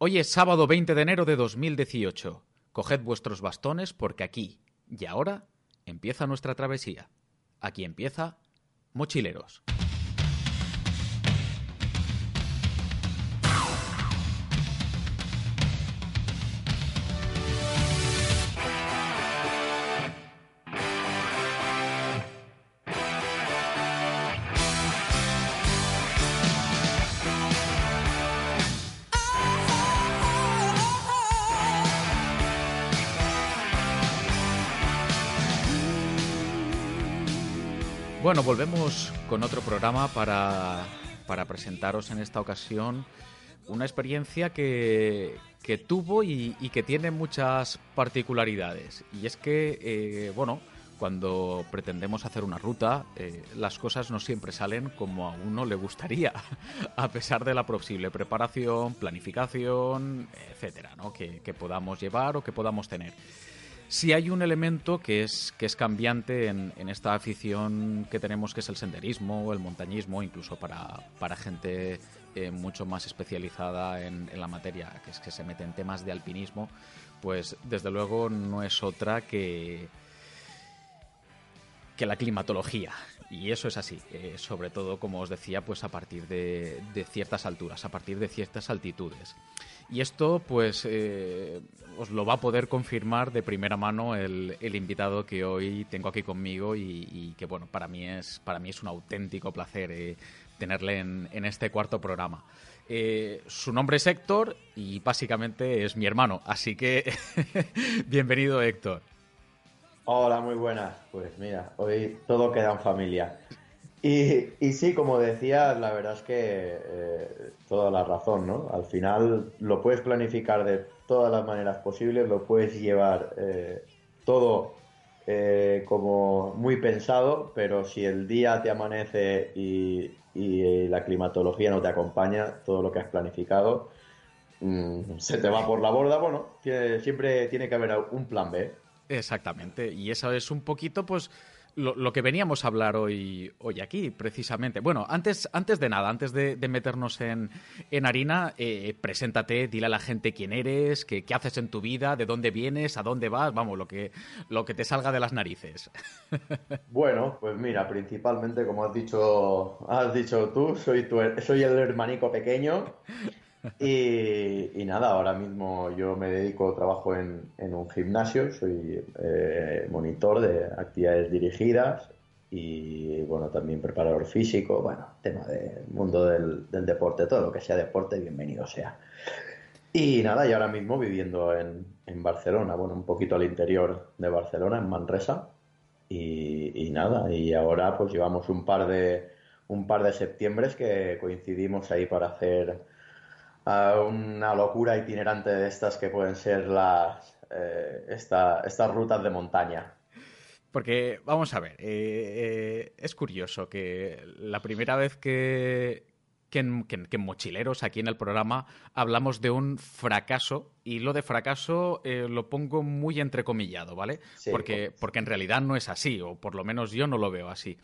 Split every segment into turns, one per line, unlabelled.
Hoy es sábado 20 de enero de 2018. Coged vuestros bastones porque aquí y ahora empieza nuestra travesía. Aquí empieza Mochileros. Volvemos con otro programa para, presentaros en esta ocasión una experiencia que, que tuvo y, que tiene muchas particularidades. Y es que, eh, bueno, cuando pretendemos hacer una ruta, eh, las cosas no siempre salen como a uno le gustaría, a pesar de la posible preparación, planificación, etcétera, ¿no? que podamos llevar o que podamos tener. Si hay un elemento que es, que es cambiante en, esta afición que tenemos, que es el senderismo, el montañismo, incluso para, para gente eh, mucho más especializada en, la materia, que es que se mete en temas de alpinismo, pues desde luego no es otra que, que la climatología. Y eso es así, eh, sobre todo, como os decía, pues a partir de, de ciertas alturas, a partir de ciertas altitudes. Y esto, pues, eh, os lo va a poder confirmar de primera mano el, invitado que hoy tengo aquí conmigo y, que, bueno, para mí es, para mí es un auténtico placer eh, tenerle en, este cuarto programa. Eh, su nombre es Héctor y básicamente es mi hermano, así que bienvenido Héctor.
Hola, muy buenas. Pues mira, hoy todo queda en familia. Y, sí, como decías, la verdad es que eh, toda la razón, ¿no? Al final lo puedes planificar de todas las maneras posibles, lo puedes llevar eh, todo eh, como muy pensado, pero si el día te amanece y, y, la climatología no te acompaña, todo lo que has planificado mm, se te va por la borda, bueno, siempre tiene que haber un plan B.
Exactamente, y eso es un poquito, pues lo, que veníamos a hablar hoy, hoy aquí, precisamente. Bueno, antes, antes de nada, antes de, meternos en, harina, eh, preséntate, dile a la gente quién eres, qué, qué, haces en tu vida, de dónde vienes, a dónde vas, vamos, lo que, lo que te salga de las narices.
Bueno, pues mira, principalmente, como has dicho, has dicho tú, soy, tu, soy el hermanico pequeño. Y, nada, ahora mismo yo me dedico, trabajo en, un gimnasio, soy eh, monitor de actividades dirigidas y bueno, también preparador físico, bueno, tema del mundo del, deporte, todo lo que sea deporte, bienvenido sea. Y nada, y ahora mismo viviendo en, Barcelona, bueno, un poquito al interior de Barcelona, en Manresa. Y, y, nada, y ahora pues llevamos un par de un par de que coincidimos ahí para hacer una locura itinerante de estas que pueden ser las eh, estas rutas de montaña.
Porque, vamos a ver, eh, eh, es curioso que la primera vez que, que en, Mochileros, aquí en el programa, hablamos de un fracaso, y lo de fracaso lo pongo muy entrecomillado, ¿vale? porque, porque en realidad no es así, o por lo menos yo no lo veo así.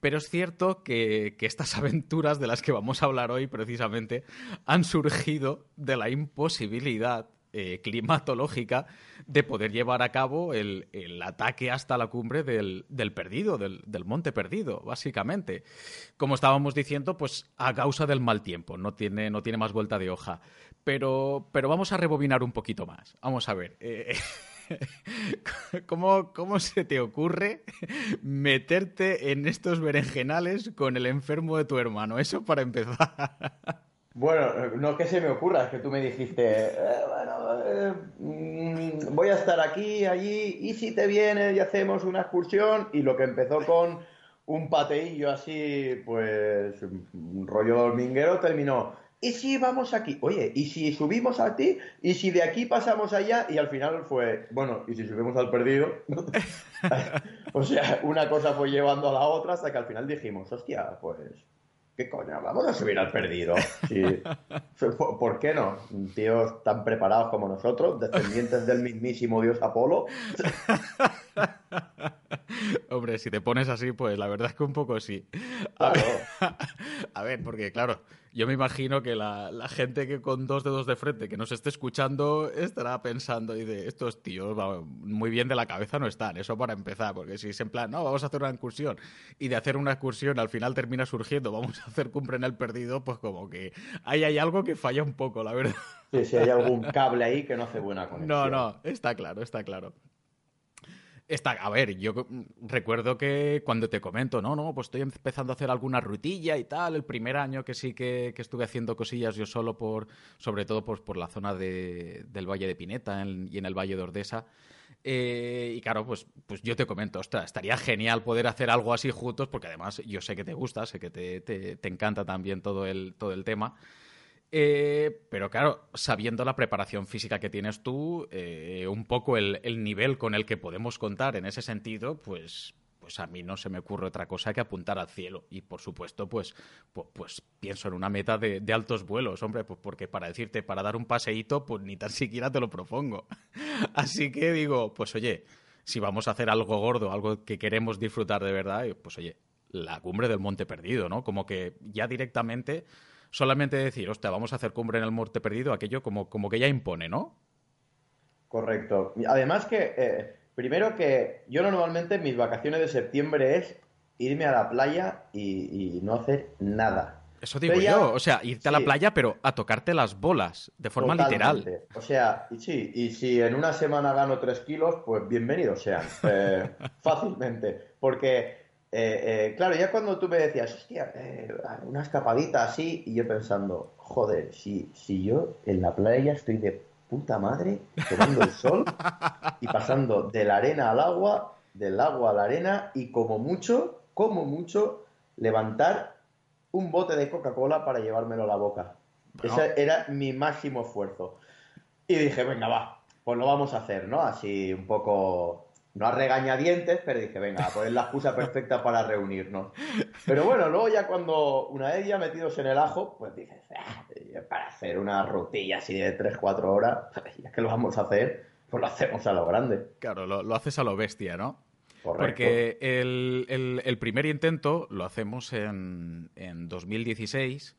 Pero es cierto que, estas aventuras de las que vamos a hablar hoy precisamente han surgido de la imposibilidad eh, climatológica de poder llevar a cabo el, ataque hasta la cumbre del, perdido, del, monte perdido, básicamente. Como estábamos diciendo, pues a causa del mal tiempo, no tiene, no tiene más vuelta de hoja. Pero, pero vamos a rebobinar un poquito más. Vamos a ver. Eh, ¿Cómo, ¿Cómo se te ocurre meterte en estos berenjenales con el enfermo de tu hermano? Eso para empezar.
Bueno, no que se me ocurra, es que tú me dijiste, eh, bueno, eh, mm, voy a estar aquí, allí, y si te vienes y hacemos una excursión, y lo que empezó con un pateillo así, pues, un rollo horminguero, terminó, ¿y si vamos aquí? Oye, ¿y si subimos a ti? ¿Y si de aquí pasamos allá? Y al final fue, bueno, ¿y si subimos al perdido? o sea, una cosa fue llevando a la otra hasta que al final dijimos, hostia, pues, ¿qué coño? Vamos a subir al perdido. ¿Por qué no? Tíos tan preparados como nosotros, descendientes del mismísimo dios Apolo.
Hombre, si te pones así, pues la verdad es que un poco sí. A, ver, porque claro, yo me imagino que la, gente que con dos dedos de frente que nos esté escuchando estará pensando y de estos tíos muy bien de la cabeza no están, eso para empezar, porque si es en plan, no, vamos a hacer una incursión y de hacer una excursión al final termina surgiendo, vamos a hacer cumbre en el perdido, pues como que ahí hay algo que falla un poco, la verdad.
Sí, si hay algún cable ahí que no hace buena conexión.
No, no, está claro, está claro. Está, a ver, yo recuerdo que cuando te comento, no, no, pues estoy empezando a hacer alguna rutilla y tal, el primer año que sí que, estuve haciendo cosillas yo solo por, sobre todo pues, por la zona de, del Valle de Pineta y en el Valle de Ordesa. Eh, y claro, pues, pues yo te comento, ostras, estaría genial poder hacer algo así juntos, porque además yo sé que te gusta, sé que te, te, te encanta también todo el, todo el tema. Eh, pero claro, sabiendo la preparación física que tienes tú, eh, un poco el, nivel con el que podemos contar en ese sentido, pues, pues a mí no se me ocurre otra cosa que apuntar al cielo. Y por supuesto, pues, pues, pienso en una meta de, altos vuelos, hombre, pues porque para decirte, para dar un paseíto, pues ni tan siquiera te lo propongo. Así que digo, pues oye, si vamos a hacer algo gordo, algo que queremos disfrutar de verdad, pues oye, la cumbre del Monte Perdido, ¿no? Como que ya directamente solamente decir, hostia, vamos a hacer cumbre en el Monte Perdido, aquello como, como que ya impone, ¿no?
Correcto. Además que, eh, primero que yo normalmente mis vacaciones de septiembre es irme a la playa y, no hacer nada.
Eso digo yo, o sea, irte a la playa, pero a tocarte las bolas, de forma literal.
O sea, y sí, y si en una semana gano tres kilos, pues bienvenidos sean, eh, fácilmente. Porque eh, eh, claro, ya cuando tú me decías, hostia, eh, una escapadita así, y yo pensando, joder, si, si yo en la playa estoy de puta madre, tomando el sol y pasando de la arena al agua, del agua a la arena, y como mucho, como mucho, levantar un bote de Coca-Cola para llevármelo a la boca. Ese era mi máximo esfuerzo. Y dije, venga, va, pues lo vamos a hacer, ¿no? Así un poco no a regañadientes, pero dije, venga, pues es la excusa perfecta para reunirnos. Pero bueno, luego ya cuando una vez ya metidos en el ajo, pues dices, ah, para hacer una rutilla así de 3-4 horas, ya que lo vamos a hacer, pues lo hacemos a lo grande.
Claro, lo, haces a lo bestia, ¿no? Correcto. Porque el, primer intento lo hacemos en, en 2016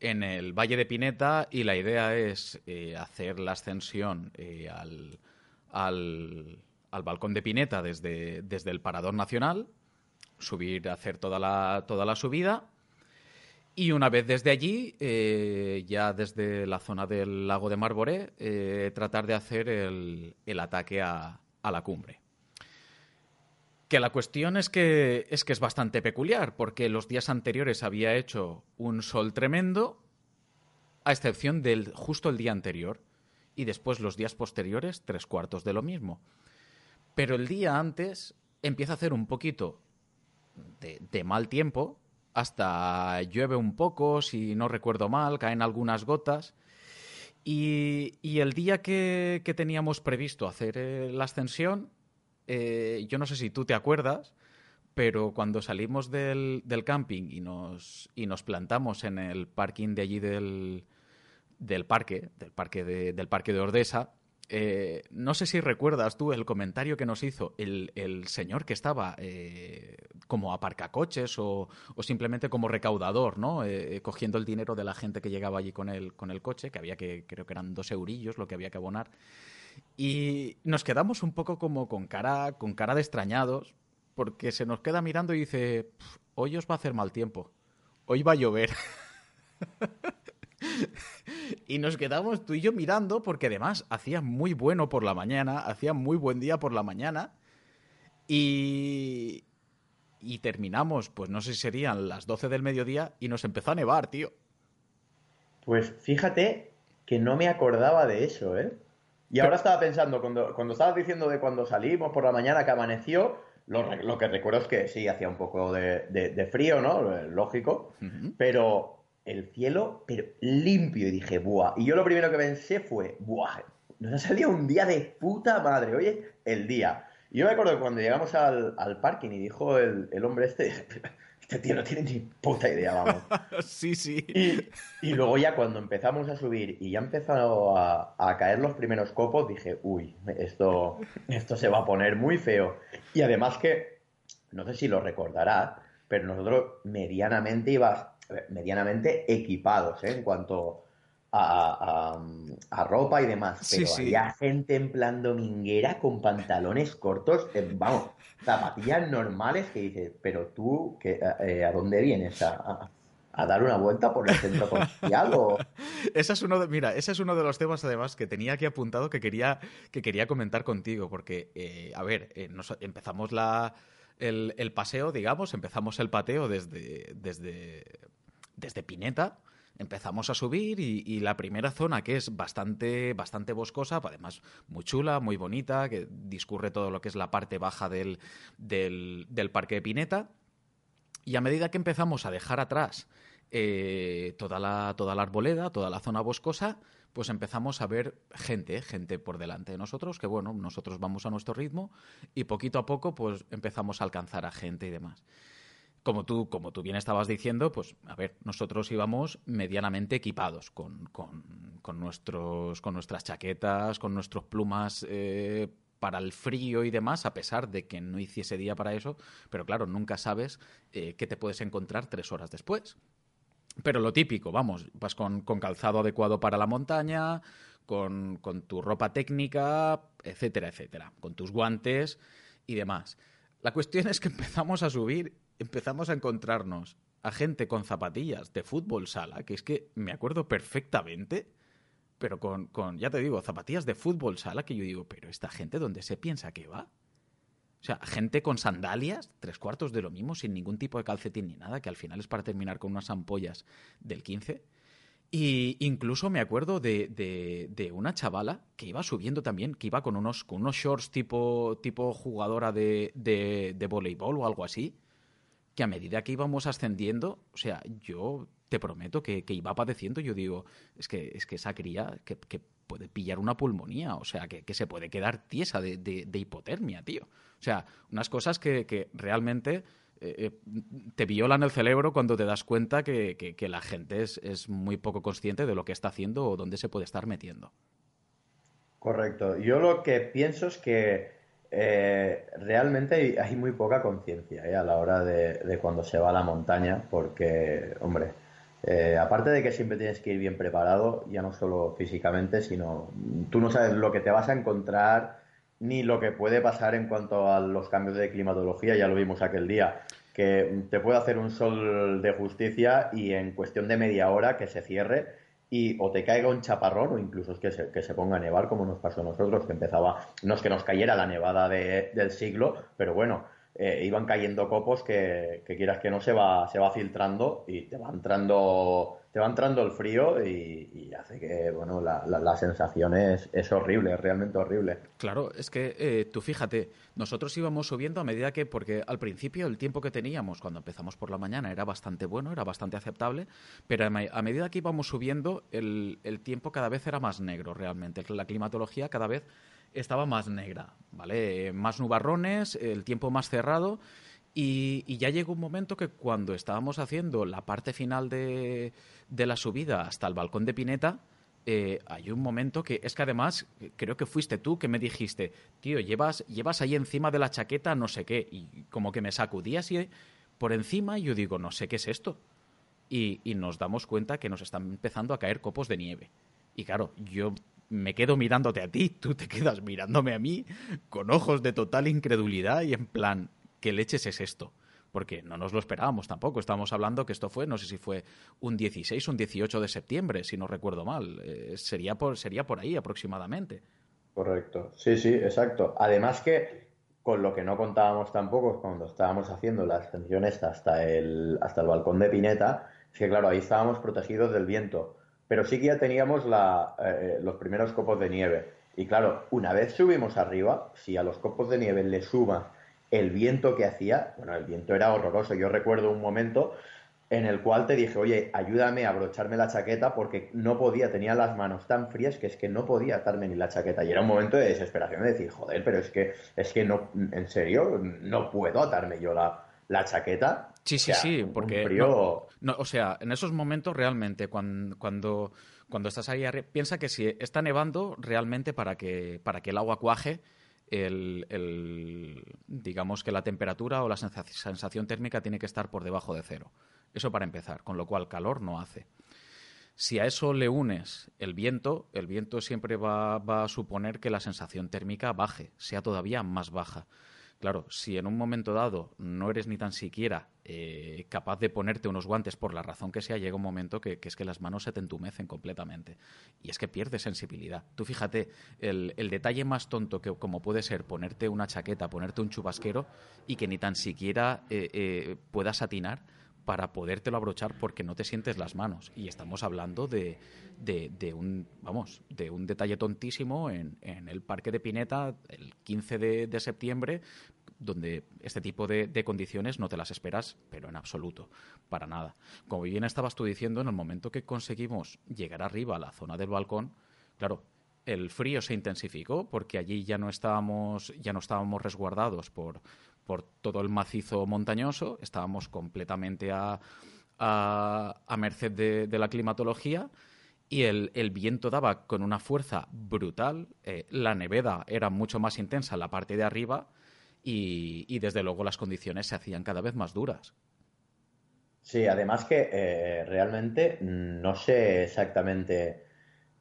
en el Valle de Pineta y la idea es eh, hacer la ascensión eh, al, al al balcón de Pineta desde, desde el Parador Nacional, subir, hacer toda la, toda la subida. Y una vez desde allí, eh, ya desde la zona del lago de Marboré, eh, tratar de hacer el, ataque a, la cumbre. Que la cuestión es que, es que es bastante peculiar, porque los días anteriores había hecho un sol tremendo, a excepción del justo el día anterior, y después los días posteriores, tres cuartos de lo mismo. Pero el día antes empieza a hacer un poquito de, mal tiempo, hasta llueve un poco, si no recuerdo mal, caen algunas gotas. Y, el día que, teníamos previsto hacer eh, la ascensión, eh, yo no sé si tú te acuerdas, pero cuando salimos del, camping y nos, y nos plantamos en el parking de allí del, del parque, del parque de, del parque de Ordesa, eh, no sé si recuerdas tú el comentario que nos hizo el, señor que estaba eh, como aparcacoches o, o simplemente como recaudador, ¿no? Eh, cogiendo el dinero de la gente que llegaba allí con el, con el coche, que había que, creo que eran dos eurillos lo que había que abonar. Y nos quedamos un poco como con cara, con cara de extrañados, porque se nos queda mirando y dice, hoy os va a hacer mal tiempo, hoy va a llover. y nos quedamos tú y yo mirando porque además hacía muy bueno por la mañana, hacía muy buen día por la mañana y... Y terminamos, pues no sé si serían las 12 del mediodía y nos empezó a nevar, tío.
Pues fíjate que no me acordaba de eso, ¿eh? Y ahora estaba pensando, cuando, cuando estabas diciendo de cuando salimos por la mañana que amaneció, lo, que recuerdo es que sí, hacía un poco de, frío, ¿no? Lógico. Pero el cielo, pero limpio. Y dije, ¡buah! Y yo lo primero que pensé fue, ¡buah! Nos ha salido un día de puta madre. Oye, el día. Y yo me acuerdo que cuando llegamos al, parking y dijo el, hombre este, este tío no tiene ni puta idea, vamos.
sí, sí.
Y, luego ya cuando empezamos a subir y ya empezado a, a, caer los primeros copos, dije, uy, esto, esto se va a poner muy feo. Y además que no sé si lo recordarás, pero nosotros medianamente ibas, medianamente equipados ¿eh? en cuanto a, ropa y demás. Pero había gente en plan dominguera con pantalones cortos, vamos, zapatillas normales que dices, pero tú, que, eh, ¿a dónde vienes? ¿A, dar una vuelta por el centro comercial o...
Esa es uno de, mira, ese es uno de los temas además que tenía aquí apuntado que quería, que quería comentar contigo, porque, eh, a ver, eh, empezamos la, el, paseo, digamos, empezamos el pateo desde, desde, desde Pineta, empezamos a subir y, la primera zona que es bastante, bastante boscosa, además muy chula, muy bonita, que discurre todo lo que es la parte baja del, del, parque de Pineta. Y a medida que empezamos a dejar atrás eh, toda, la, toda la arboleda, toda la zona boscosa, pues empezamos a ver gente, gente por delante de nosotros, que bueno, nosotros vamos a nuestro ritmo y poquito a poco pues empezamos a alcanzar a gente y demás como tú, como tú bien estabas diciendo, pues a ver, nosotros íbamos medianamente equipados con, nuestros, con nuestras chaquetas, con nuestros plumas eh, para el frío y demás, a pesar de que no hiciese día para eso, pero claro, nunca sabes eh, qué te puedes encontrar tres horas después. Pero lo típico, vamos, vas con, calzado adecuado para la montaña, con, con tu ropa técnica, etcétera, etcétera, con tus guantes y demás. La cuestión es que empezamos a subir empezamos a encontrarnos a gente con zapatillas de fútbol sala, que es que me acuerdo perfectamente, pero con, con, ya te digo, zapatillas de fútbol sala, que yo digo, pero esta gente, ¿dónde se piensa que va? O sea, gente con sandalias, tres cuartos de lo mismo, sin ningún tipo de calcetín ni nada, que al final es para terminar con unas ampollas del 15. Y incluso me acuerdo de, una chavala que iba subiendo también, que iba con unos, con unos shorts tipo, tipo jugadora de, de voleibol o algo así, que a medida que íbamos ascendiendo, o sea, yo te prometo que, iba padeciendo, yo digo, es que, es que esa cría que, puede pillar una pulmonía, o sea, que, se puede quedar tiesa de, hipotermia, tío. Sea, unas cosas que, realmente eh, eh, te violan el cerebro cuando te das cuenta que, la gente es, muy poco consciente de lo que está haciendo o dónde se puede estar metiendo.
Correcto. Yo lo que pienso es que eh, realmente hay, muy poca conciencia a la hora de, cuando se va a la montaña, porque, hombre, aparte de que siempre tienes que ir bien preparado, ya no solo físicamente, sino tú no sabes lo que te vas a encontrar ni lo que puede pasar en cuanto a los cambios de climatología, ya lo vimos aquel día, que te puede hacer un sol de justicia y en cuestión de media hora que se cierre y o te caiga un chaparrón o incluso es que se, que se ponga a nevar como nos pasó a nosotros, que empezaba, no es que nos cayera la nevada de, del siglo, pero bueno, eh, iban cayendo copos que, que, quieras que no se va, se va filtrando y te va entrando, te va entrando el frío y, hace que, bueno, la, la, sensación es, horrible, es realmente horrible.
Claro, es que eh, tú fíjate, nosotros íbamos subiendo a medida que, porque al principio el tiempo que teníamos cuando empezamos por la mañana era bastante bueno, era bastante aceptable, pero a, medida que íbamos subiendo el, el tiempo cada vez era más negro realmente, la climatología cada vez estaba más negra, ¿vale? Más nubarrones, el tiempo más cerrado. Y, ya llegó un momento que cuando estábamos haciendo la parte final de, de la subida hasta el balcón de Pineta, eh, hay un momento que es que además creo que fuiste tú que me dijiste, tío, llevas, llevas ahí encima de la chaqueta no sé qué, y como que me sacudí así por encima y yo digo, no sé qué es esto. Y, y nos damos cuenta que nos están empezando a caer copos de nieve. Y claro, yo me quedo mirándote a ti, tú te quedas mirándome a mí con ojos de total incredulidad y en plan, ¿qué leches es esto? Porque no nos lo esperábamos tampoco. Estábamos hablando que esto fue, no sé si fue un 16 o un 18 de septiembre, si no recuerdo mal. Eh, sería, por, sería por ahí aproximadamente.
Correcto. Sí, sí, exacto. Además que con lo que no contábamos tampoco cuando estábamos haciendo la ascensión esta hasta el, hasta el balcón de Pineta, es que claro, ahí estábamos protegidos del viento pero sí que ya teníamos eh, los primeros copos de nieve. Y claro, una vez subimos arriba, si a los copos de nieve le sumas el viento que hacía, bueno, el viento era horroroso. Yo recuerdo un momento en el cual te dije, oye, ayúdame a abrocharme la chaqueta porque no podía, tenía las manos tan frías que es que no podía atarme ni la chaqueta. Y era un momento de desesperación de decir, joder, pero es que, es que no, en serio, no puedo atarme yo la, la chaqueta.
Sí, sí, sí, porque... No, o sea, en esos momentos realmente, cuando, cuando, cuando estás ahí, piensa que si está nevando, realmente para que, para que el agua cuaje, el, digamos que la temperatura o la sensación térmica tiene que estar por debajo de cero. Eso para empezar, con lo cual calor no hace. Si a eso le unes el viento, el viento siempre va, va, a suponer que la sensación térmica baje, sea todavía más baja. Claro, si en un momento dado no eres ni tan siquiera eh, capaz de ponerte unos guantes por la razón que sea, llega un momento que, es que las manos se te entumecen completamente. Y es que pierdes sensibilidad. Tú fíjate, el, detalle más tonto que como puede ser ponerte una chaqueta, ponerte un chubasquero y que ni tan siquiera eh, eh, puedas atinar para podértelo abrochar porque no te sientes las manos. Y estamos hablando de, un, vamos, de un detalle tontísimo en, el Parque de Pineta el 15 de, de septiembre, donde este tipo de, condiciones no te las esperas, pero en absoluto, para nada. Como bien estabas tú diciendo, en el momento que conseguimos llegar arriba a la zona del balcón, claro, el frío se intensificó porque allí ya no estábamos, ya no estábamos resguardados por, por todo el macizo montañoso, estábamos completamente a, a, merced de, la climatología y el, viento daba con una fuerza brutal, eh, la neveda era mucho más intensa en la parte de arriba y, desde luego las condiciones se hacían cada vez más duras.
Sí, además que eh, realmente no sé exactamente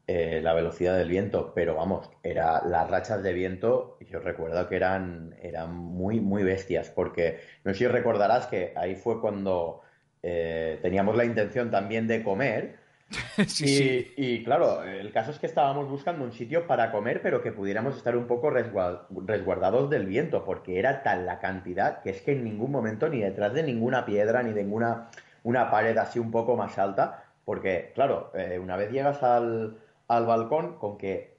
eh, la velocidad del viento, pero vamos, era las rachas de viento, yo recuerdo que eran, eran muy, muy bestias, porque no sé si recordarás que ahí fue cuando eh, teníamos la intención también de comer. y, y, claro, el caso es que estábamos buscando un sitio para comer, pero que pudiéramos estar un poco resguardados del viento, porque era tal la cantidad que es que en ningún momento, ni detrás de ninguna piedra, ni de ninguna una pared así un poco más alta, porque claro, eh, una vez llegas al, al balcón con que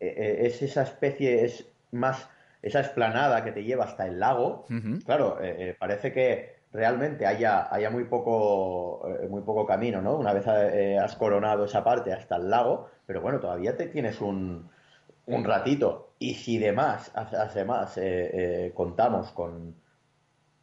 eh, eh, es esa especie, es más esa esplanada que te lleva hasta el lago. Claro, eh, parece que realmente haya, haya muy, poco, muy poco camino, ¿no? Una vez has coronado esa parte hasta el lago, pero bueno, todavía te tienes un, un ratito. Y si demás, además, contamos con,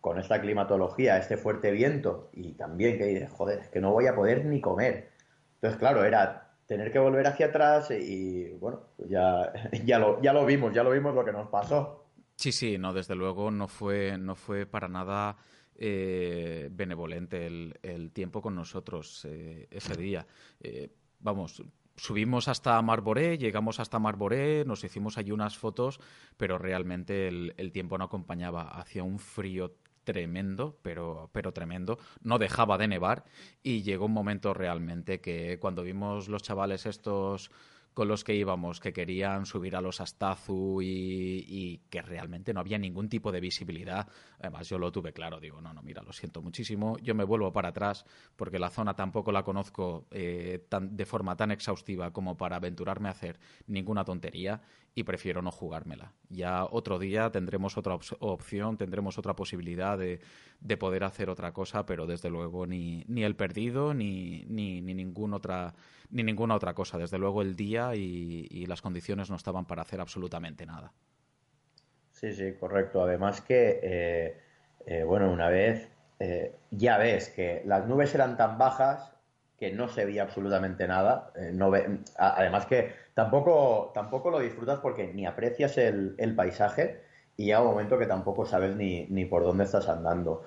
con esta climatología, este fuerte viento, y también que dices, joder, es que no voy a poder ni comer. Entonces, claro, era tener que volver hacia atrás y bueno, pues ya, ya, lo, ya lo vimos, ya lo vimos lo que nos pasó.
Sí, sí, no, desde luego no fue, no fue para nada eh, benevolente el, tiempo con nosotros eh, ese día. Eh, vamos, subimos hasta Marboré, llegamos hasta Marboré, nos hicimos allí unas fotos, pero realmente el, el tiempo no acompañaba. Hacía un frío tremendo, pero, pero tremendo. No dejaba de nevar y llegó un momento realmente que cuando vimos los chavales estos con los que íbamos, que querían subir a los Astazu y, que realmente no había ningún tipo de visibilidad. Además, yo lo tuve claro, digo, no, no, mira, lo siento muchísimo, yo me vuelvo para atrás porque la zona tampoco la conozco eh, tan, de forma tan exhaustiva como para aventurarme a hacer ninguna tontería y prefiero no jugármela. Ya otro día tendremos otra opción, tendremos otra posibilidad de, de, poder hacer otra cosa, pero desde luego ni, ni el perdido ni, ni, ni, ningún otra, ni ninguna otra cosa. Desde luego el día y, las condiciones no estaban para hacer absolutamente nada.
Sí, sí, correcto. Además que, eh, eh, bueno, una vez eh, ya ves que las nubes eran tan bajas que no se veía absolutamente nada. no además que tampoco, tampoco lo disfrutas porque ni aprecias el, paisaje y llega un momento que tampoco sabes ni, ni por dónde estás andando.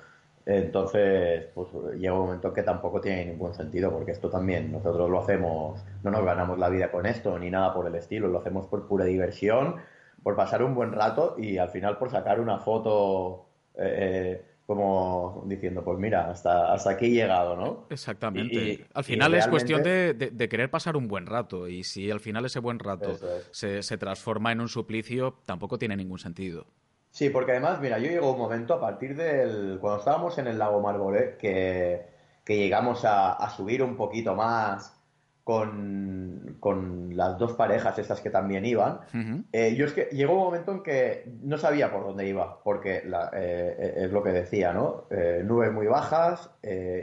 Entonces, pues llega un momento que tampoco tiene ningún sentido, porque esto también nosotros lo hacemos, no nos ganamos la vida con esto ni nada por el estilo, lo hacemos por pura diversión, por pasar un buen rato y al final por sacar una foto eh, eh, como diciendo, pues mira, hasta, hasta aquí he llegado, ¿no?
Exactamente. al final es cuestión de, querer pasar un buen rato y si al final ese buen rato se, se transforma en un suplicio, tampoco tiene ningún sentido.
Sí, porque además, mira, yo llegó un momento a partir del. Cuando estábamos en el lago Marboré, que, que llegamos a, subir un poquito más con, con, las dos parejas estas que también iban. Eh, yo es que llegó un momento en que no sabía por dónde iba, porque eh, es lo que decía, ¿no? Eh, nubes muy bajas,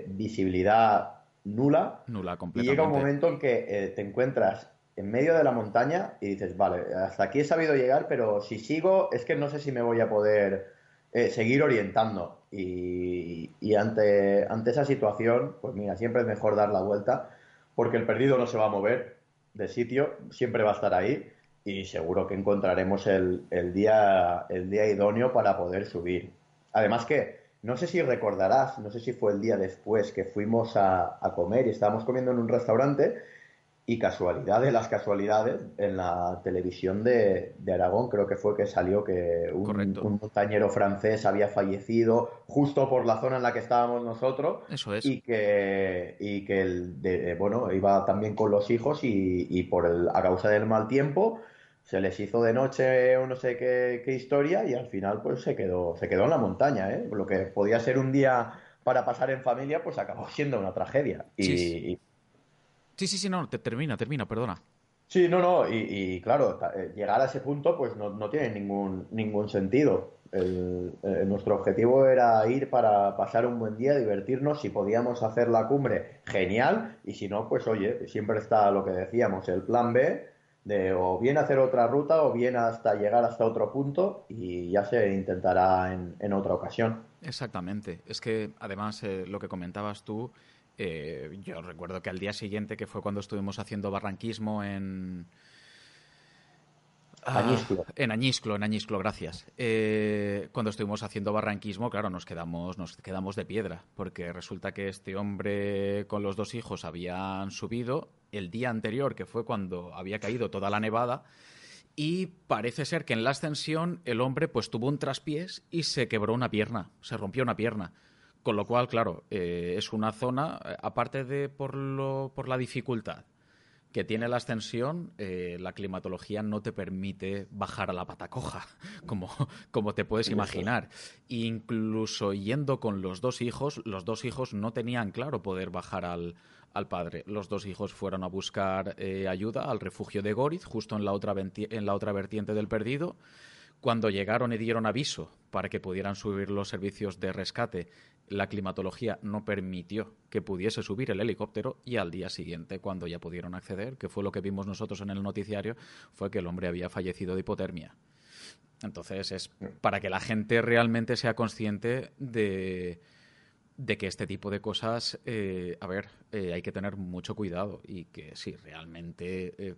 visibilidad nula.
Nula, completamente.
Y llega un momento en que te encuentras en medio de la montaña y dices, vale, hasta aquí he sabido llegar, pero si sigo es que no sé si me voy a poder eh, seguir orientando. Y, ante, ante esa situación, pues mira, siempre es mejor dar la vuelta porque el perdido no se va a mover de sitio, siempre va a estar ahí y seguro que encontraremos el, día, el día idóneo para poder subir. Además que, no sé si recordarás, no sé si fue el día después que fuimos a, a comer y estábamos comiendo en un restaurante y casualidad de las casualidades, en la televisión de, Aragón creo que fue que salió que un, montañero francés había fallecido justo por la zona en la que estábamos nosotros.
Eso es.
Y que, y que el de, bueno, iba también con los hijos y, por el, a causa del mal tiempo se les hizo de noche o no sé qué, historia y al final pues se quedó, se quedó en la montaña. ¿eh? Lo que podía ser un día para pasar en familia pues acabó siendo una tragedia. y
Sí, sí, sí, no, te, termina, termina, perdona.
Sí, no, no, y, claro, eh, llegar a ese punto pues no, no tiene ningún, ningún sentido. El, eh, nuestro objetivo era ir para pasar un buen día, divertirnos. Si podíamos hacer la cumbre, genial. Y si no, pues oye, siempre está lo que decíamos, el plan B, de o bien hacer otra ruta o bien hasta llegar hasta otro punto y ya se intentará en, en otra ocasión.
Exactamente. Es que además eh, lo que comentabas tú eh, yo recuerdo que al día siguiente, que fue cuando estuvimos haciendo barranquismo en...
Ah, Añisclo.
En Añisclo, en Añisclo, gracias. Eh, cuando estuvimos haciendo barranquismo, claro, nos quedamos, nos quedamos de piedra, porque resulta que este hombre con los dos hijos habían subido el día anterior, que fue cuando había caído toda la nevada, y parece ser que en la ascensión el hombre pues tuvo un traspiés y se quebró una pierna, se rompió una pierna. Con lo cual, claro, eh, es una zona, eh, aparte de por, lo, por la dificultad que tiene la ascensión, eh, la climatología no te permite bajar a la pata coja, como, como te puedes imaginar. Incluso yendo con los dos hijos, los dos hijos no tenían claro poder bajar al, al padre. Los dos hijos fueron a buscar ayuda al refugio de Goriz, justo en la, otra en la otra vertiente del perdido. Cuando llegaron y dieron aviso para que pudieran subir los servicios de rescate la climatología no permitió que pudiese subir el helicóptero y al día siguiente, cuando ya pudieron acceder, que fue lo que vimos nosotros en el noticiario, fue que el hombre había fallecido de hipotermia. Entonces es para que la gente realmente sea consciente de, de que este tipo de cosas, eh, a ver, eh, hay que tener mucho cuidado y que si realmente eh,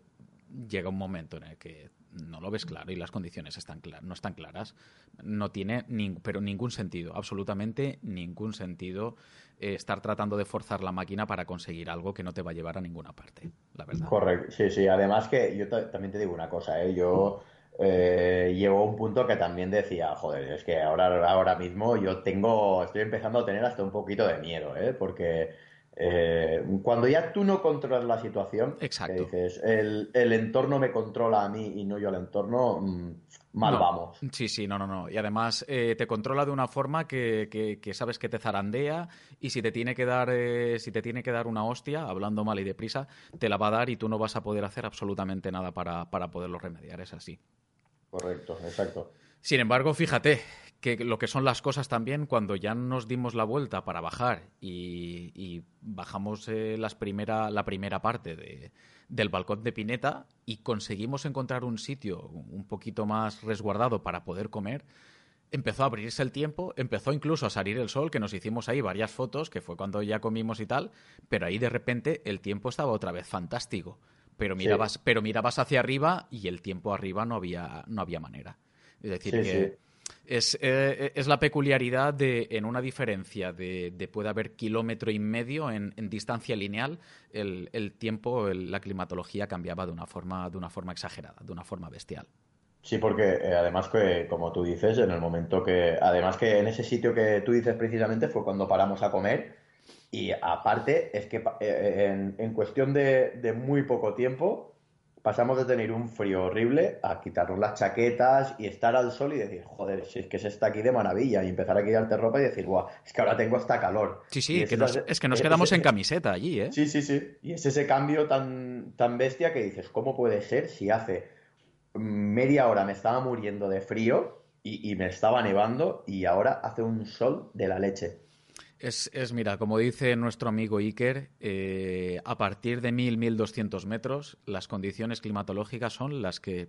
llega un momento en el que no lo ves claro y las condiciones están no están claras, no tiene pero ningún sentido, absolutamente ningún sentido eh, estar tratando de forzar la máquina para conseguir algo que no te va a llevar a ninguna parte, la verdad.
Correcto, sí, sí. Además que yo también te digo una cosa, ¿eh? yo eh, un punto que también decía, joder, es que ahora, ahora mismo yo tengo, estoy empezando a tener hasta un poquito de miedo, ¿eh? porque eh, cuando ya tú no controlas la situación,
Exacto.
dices, el, entorno me controla a mí y no yo al entorno, mm, mal vamos.
Sí, sí, no, no, no. Y además eh, te controla de una forma que, sabes que te zarandea y si te tiene que dar, eh, si te tiene que dar una hostia, hablando mal y deprisa, te la va a dar y tú no vas a poder hacer absolutamente nada para, para poderlo remediar. Es así.
Correcto, exacto.
Sin embargo, fíjate, que lo que son las cosas también cuando ya nos dimos la vuelta para bajar y, bajamos eh, las primera, la primera parte de, del balcón de Pineta y conseguimos encontrar un sitio un poquito más resguardado para poder comer, empezó a abrirse el tiempo, empezó incluso a salir el sol, que nos hicimos ahí varias fotos, que fue cuando ya comimos y tal, pero ahí de repente el tiempo estaba otra vez fantástico. Pero mirabas, pero mirabas hacia arriba y el tiempo arriba no había, no había manera. Es decir, que es, eh, es, la peculiaridad de, en una diferencia de, de puede haber kilómetro y medio en, distancia lineal, el, el tiempo, la climatología cambiaba de una, forma, de una forma exagerada, de una forma bestial.
Sí, porque eh, además que, como tú dices, en el momento que, además que en ese sitio que tú dices precisamente fue cuando paramos a comer y aparte es que eh, en, cuestión de muy poco tiempo pasamos de tener un frío horrible a quitarnos las chaquetas y estar al sol y decir, joder, si es que se está aquí de maravilla, y empezar a quitarte ropa y decir, guau, es que ahora tengo hasta calor.
Sí, sí, es, que nos, es que nos quedamos en camiseta allí, ¿eh?
Sí, sí, sí. Y es ese cambio tan, tan bestia que dices, ¿cómo puede ser si hace media hora me estaba muriendo de frío y, y me estaba nevando y ahora hace un sol de la leche?
Es, mira, como dice nuestro amigo Iker, eh, a partir de 1000, 1200 metros, las condiciones climatológicas son las que,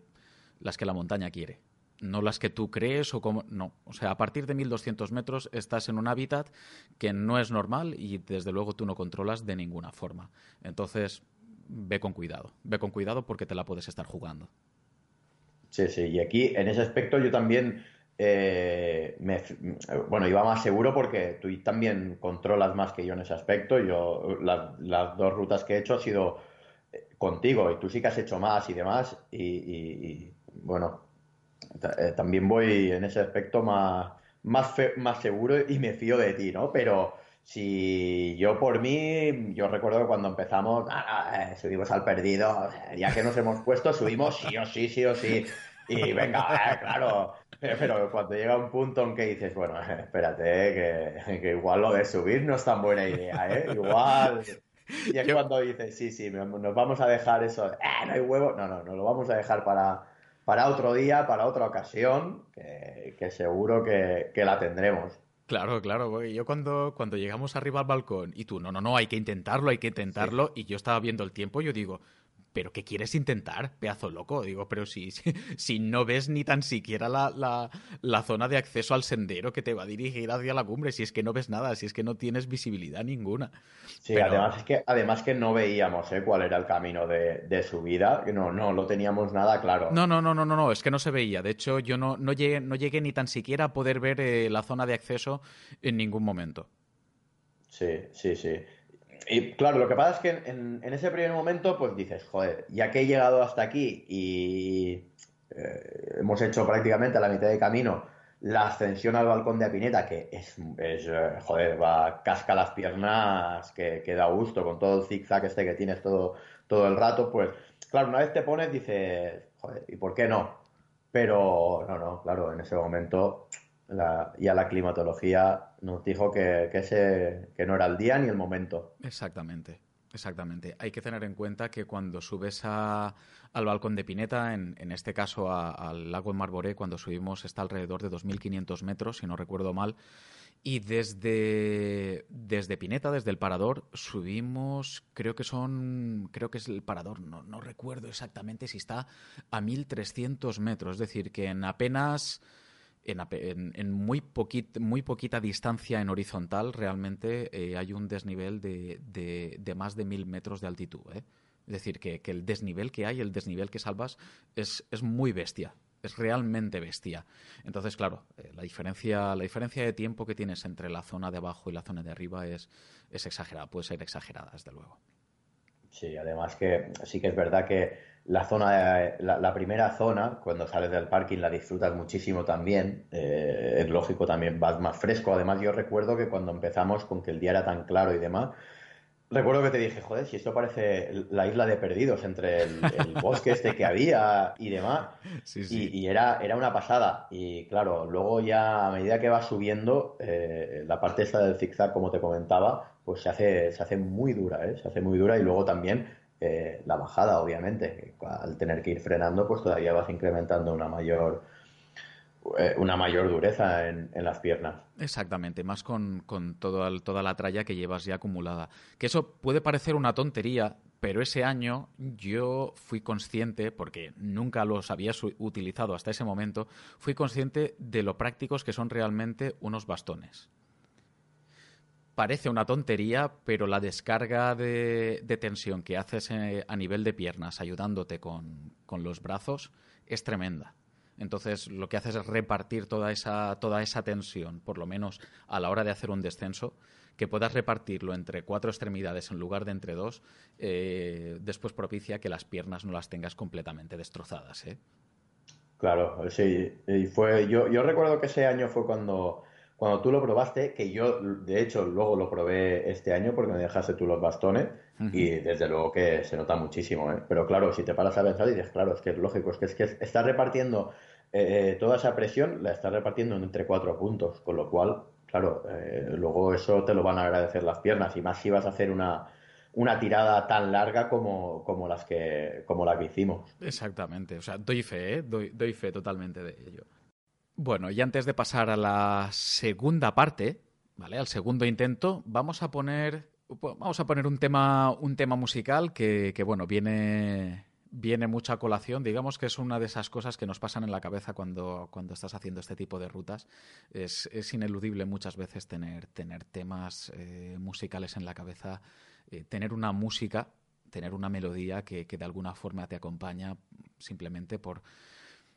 las que la montaña quiere. No las que tú crees o como. No. O sea, a partir de 1200 metros estás en un hábitat que no es normal y desde luego tú no controlas de ninguna forma. Entonces, ve con cuidado. Ve con cuidado porque te la puedes estar jugando.
Sí, sí, y aquí en ese aspecto yo también eh, bueno, iba más seguro porque tú también controlas más que yo en ese aspecto. Yo las, dos rutas que he hecho ha sido eh, contigo y tú sí que has hecho más y demás. Y, bueno, eh, también voy en ese aspecto más, más, más seguro y me fío de ti, ¿no? Pero si yo por mí, yo recuerdo cuando empezamos, subimos al perdido, ya que nos hemos puesto, subimos sí o sí, sí o sí. Y venga, claro, pero cuando llega un punto en que dices, bueno, espérate, que, igual lo de subir no es tan buena idea, ¿eh? Igual. Y es cuando dices, sí, sí, nos vamos a dejar eso, eh, no hay huevo. No, no, nos lo vamos a dejar para, para otro día, para otra ocasión, que, seguro que, la tendremos.
Claro, claro, yo cuando, cuando llegamos arriba al balcón y tú, no, no, no, hay que intentarlo, hay que intentarlo, y yo estaba viendo el tiempo, yo digo, ¿pero qué quieres intentar, pedazo loco? Digo, pero si, si, no ves ni tan siquiera la, la, zona de acceso al sendero que te va a dirigir hacia la cumbre, si es que no ves nada, si es que no tienes visibilidad ninguna.
Sí, además, es que, además que no veíamos ¿eh? cuál era el camino de, de, subida, no, no lo teníamos nada claro.
No, no, no, no, no, no, es que no se veía. De hecho, yo no, no, llegué, no llegué ni tan siquiera a poder ver eh, la zona de acceso en ningún momento.
Sí, sí, sí. Y claro, lo que pasa es que en, ese primer momento, pues dices, joder, ya que he llegado hasta aquí y eh, hemos hecho prácticamente a la mitad de camino la ascensión al balcón de Apineta, que es, eh, joder, va, casca las piernas, que, que, da gusto con todo el zigzag este que tienes todo, todo el rato, pues claro, una vez te pones, dices, joder, ¿y por qué no? Pero no, no, claro, en ese momento ya la climatología nos dijo que, que, ese, que no era el día ni el momento.
Exactamente. Exactamente. Hay que tener en cuenta que cuando subes a, al balcón de Pineta, en, en este caso al lago de Marboré, cuando subimos está alrededor de 2.500 metros, si no recuerdo mal. Y desde, desde Pineta, desde el parador, subimos, creo que son, creo que es el parador, no, no recuerdo exactamente si está a 1.300 metros. Es decir, que en apenas en, muy, poquita distancia en horizontal realmente eh, hay un desnivel de, más de mil metros de altitud. ¿eh? Es decir, que, el desnivel que hay, el desnivel que salvas, es, es muy bestia. Es realmente bestia. Entonces, claro, eh, la, diferencia, la diferencia de tiempo que tienes entre la zona de abajo y la zona de arriba es, es exagerada, puede ser exagerada, desde luego.
Sí, además que sí que es verdad que la zona, la, primera zona, cuando sales del parking, la disfrutas muchísimo también. Eh, es lógico, también vas más fresco. Además, yo recuerdo que cuando empezamos con que el día era tan claro y demás, recuerdo que te dije, joder, si esto parece la isla de perdidos entre el, bosque este que había y demás. Y, era, era una pasada. Y claro, luego ya a medida que vas subiendo, eh, la parte esta del zigzag, como te comentaba, pues se hace, se hace muy dura, ¿eh? Se hace muy dura y luego también eh, la bajada, obviamente. Al tener que ir frenando, pues todavía vas incrementando una mayor eh, una mayor dureza en, las piernas.
Exactamente, más con, con toda la tralla que llevas ya acumulada. Que eso puede parecer una tontería, pero ese año yo fui consciente, porque nunca los había utilizado hasta ese momento, fui consciente de lo prácticos que son realmente unos bastones parece una tontería, pero la descarga de, tensión que haces eh, a nivel de piernas ayudándote con, los brazos es tremenda. Entonces lo que haces es repartir toda esa, tensión, por lo menos a la hora de hacer un descenso, que puedas repartirlo entre cuatro extremidades en lugar de entre dos, eh, después propicia que las piernas no las tengas completamente destrozadas. ¿eh?
Claro, sí. Y fue, yo recuerdo que ese año fue cuando cuando tú lo probaste, que yo de hecho luego lo probé este año porque me dejaste tú los bastones y desde luego que se nota muchísimo, ¿eh? Pero claro, si te paras a pensar dices, claro, es que es lógico, es que, es que estás repartiendo eh, eh, toda esa presión, la estás repartiendo entre cuatro puntos, con lo cual, claro, eh, luego eso te lo van a agradecer las piernas y más si vas a hacer una, una tirada tan larga como, como, las que, como la que hicimos.
Exactamente, o sea, doy fe, ¿eh? doy, doy fe totalmente de ello. Bueno, y antes de pasar a la segunda parte, ¿vale? Al segundo intento, vamos a poner. Vamos a poner un tema, un tema musical que, que bueno, viene, viene mucha colación. Digamos que es una de esas cosas que nos pasan en la cabeza cuando, cuando estás haciendo este tipo de rutas. Es, es ineludible muchas veces tener, tener temas eh, musicales en la cabeza, eh, tener una música, tener una melodía que, que, de alguna forma te acompaña simplemente por,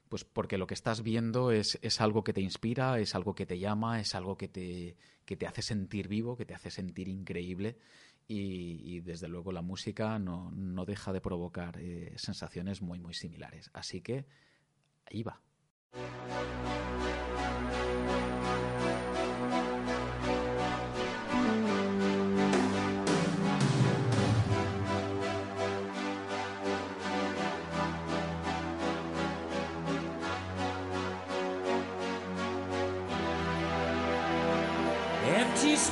pues porque lo que estás viendo es, es, algo que te inspira, es algo que te llama, es algo que te, que te hace sentir vivo, que te hace sentir increíble. Y, desde luego la música no, no deja de provocar eh, sensaciones muy, muy similares. Así que ahí va.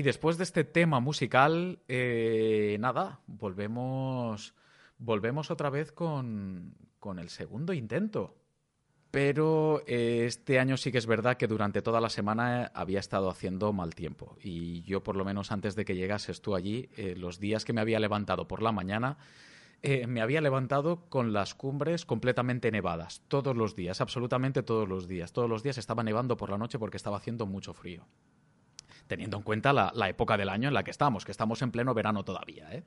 Y después de este tema musical, eh, nada, volvemos, volvemos otra vez con, con el segundo intento. Pero eh, este año sí que es verdad que durante toda la semana había estado haciendo mal tiempo. Y yo, por lo menos antes de que llegases tú allí, eh, los días que me había levantado por la mañana, me había levantado con las cumbres completamente nevadas. Todos los días, absolutamente todos los días. Todos los días estaba nevando por la noche porque estaba haciendo mucho frío.
Teniendo en cuenta la, época del año en la que estamos, que estamos en pleno verano todavía. ¿eh?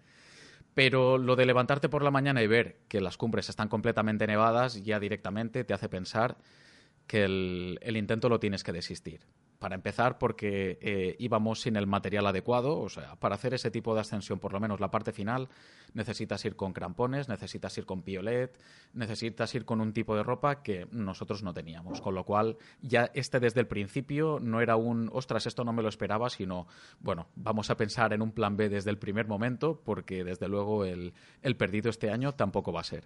Pero lo de levantarte por la mañana y ver que las cumbres están completamente nevadas ya directamente te hace pensar que el intento lo tienes que desistir. Para empezar, porque eh, íbamos sin el material adecuado, o sea, para hacer ese tipo de ascensión, por lo menos la parte final, necesitas ir con crampones, necesitas ir con piolet, necesitas ir con un tipo de ropa que nosotros no teníamos. Con lo cual, ya este desde el principio no era un, ostras, esto no me lo esperaba, sino, bueno, vamos a pensar en un plan B desde el primer momento, porque desde luego el, perdido este año tampoco va a ser.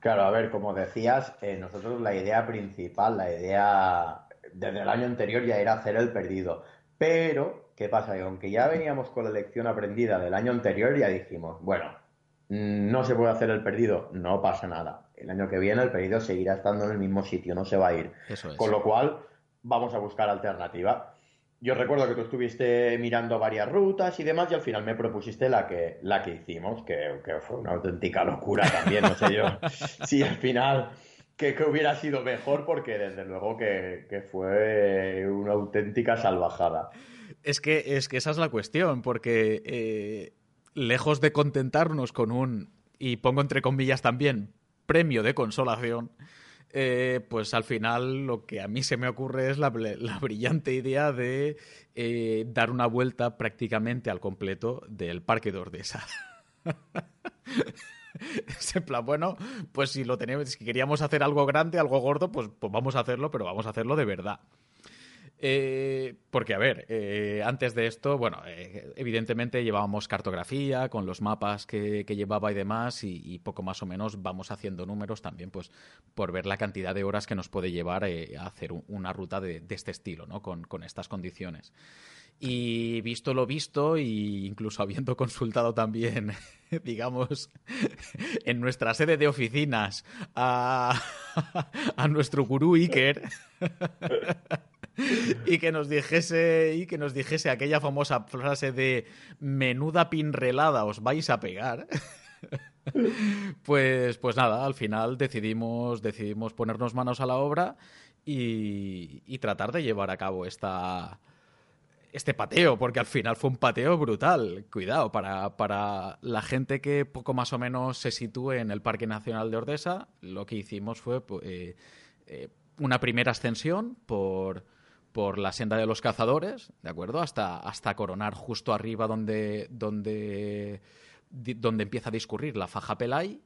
Claro, a ver, como decías, eh, nosotros la idea principal, la idea desde el año anterior ya era hacer el perdido. Pero, ¿qué pasa? Que aunque ya veníamos con la lección aprendida del año anterior, ya dijimos, bueno, no se puede hacer el perdido, no pasa nada. El año que viene el perdido seguirá estando en el mismo sitio, no se va a ir. Con lo cual, vamos a buscar alternativa. Yo recuerdo que tú estuviste mirando varias rutas y demás y al final me propusiste la que, la que hicimos, que, que fue una auténtica locura también, no sé yo si al final que, hubiera sido mejor porque desde luego que, fue una auténtica salvajada.
Es que, es que esa es la cuestión, porque eh, lejos de contentarnos con un, y pongo entre comillas también, premio de consolación, eh, pues al final lo que a mí se me ocurre es la, brillante idea de eh, dar una vuelta prácticamente al completo del Parque de Ordesa. en plan, bueno, pues si lo tenemos, si queríamos hacer algo grande, algo gordo, pues, pues vamos a hacerlo, pero vamos a hacerlo de verdad. Eh, porque, a ver, eh, antes de esto, bueno, eh, evidentemente llevábamos cartografía con los mapas que, llevaba y demás, y, poco más o menos vamos haciendo números también, pues, por ver la cantidad de horas que nos puede llevar a hacer una ruta de, este estilo, ¿no? Con, con estas condiciones. Y visto lo visto, e incluso habiendo consultado también, digamos, en nuestra sede de oficinas a, nuestro gurú Iker, y que nos dijese y que nos dijese aquella famosa frase de menuda pinrelada os vais a pegar. Pues, pues nada, al final decidimos, decidimos ponernos manos a la obra y tratar de llevar a cabo esta, este pateo, porque al final fue un pateo brutal. Cuidado, para, para, la gente que poco más o menos se sitúe en el Parque Nacional de Ordesa, lo que hicimos fue eh, eh, una primera ascensión por, por la senda de los cazadores, ¿de acuerdo? Hasta, hasta coronar justo arriba donde, donde, donde empieza a discurrir la faja Pelay.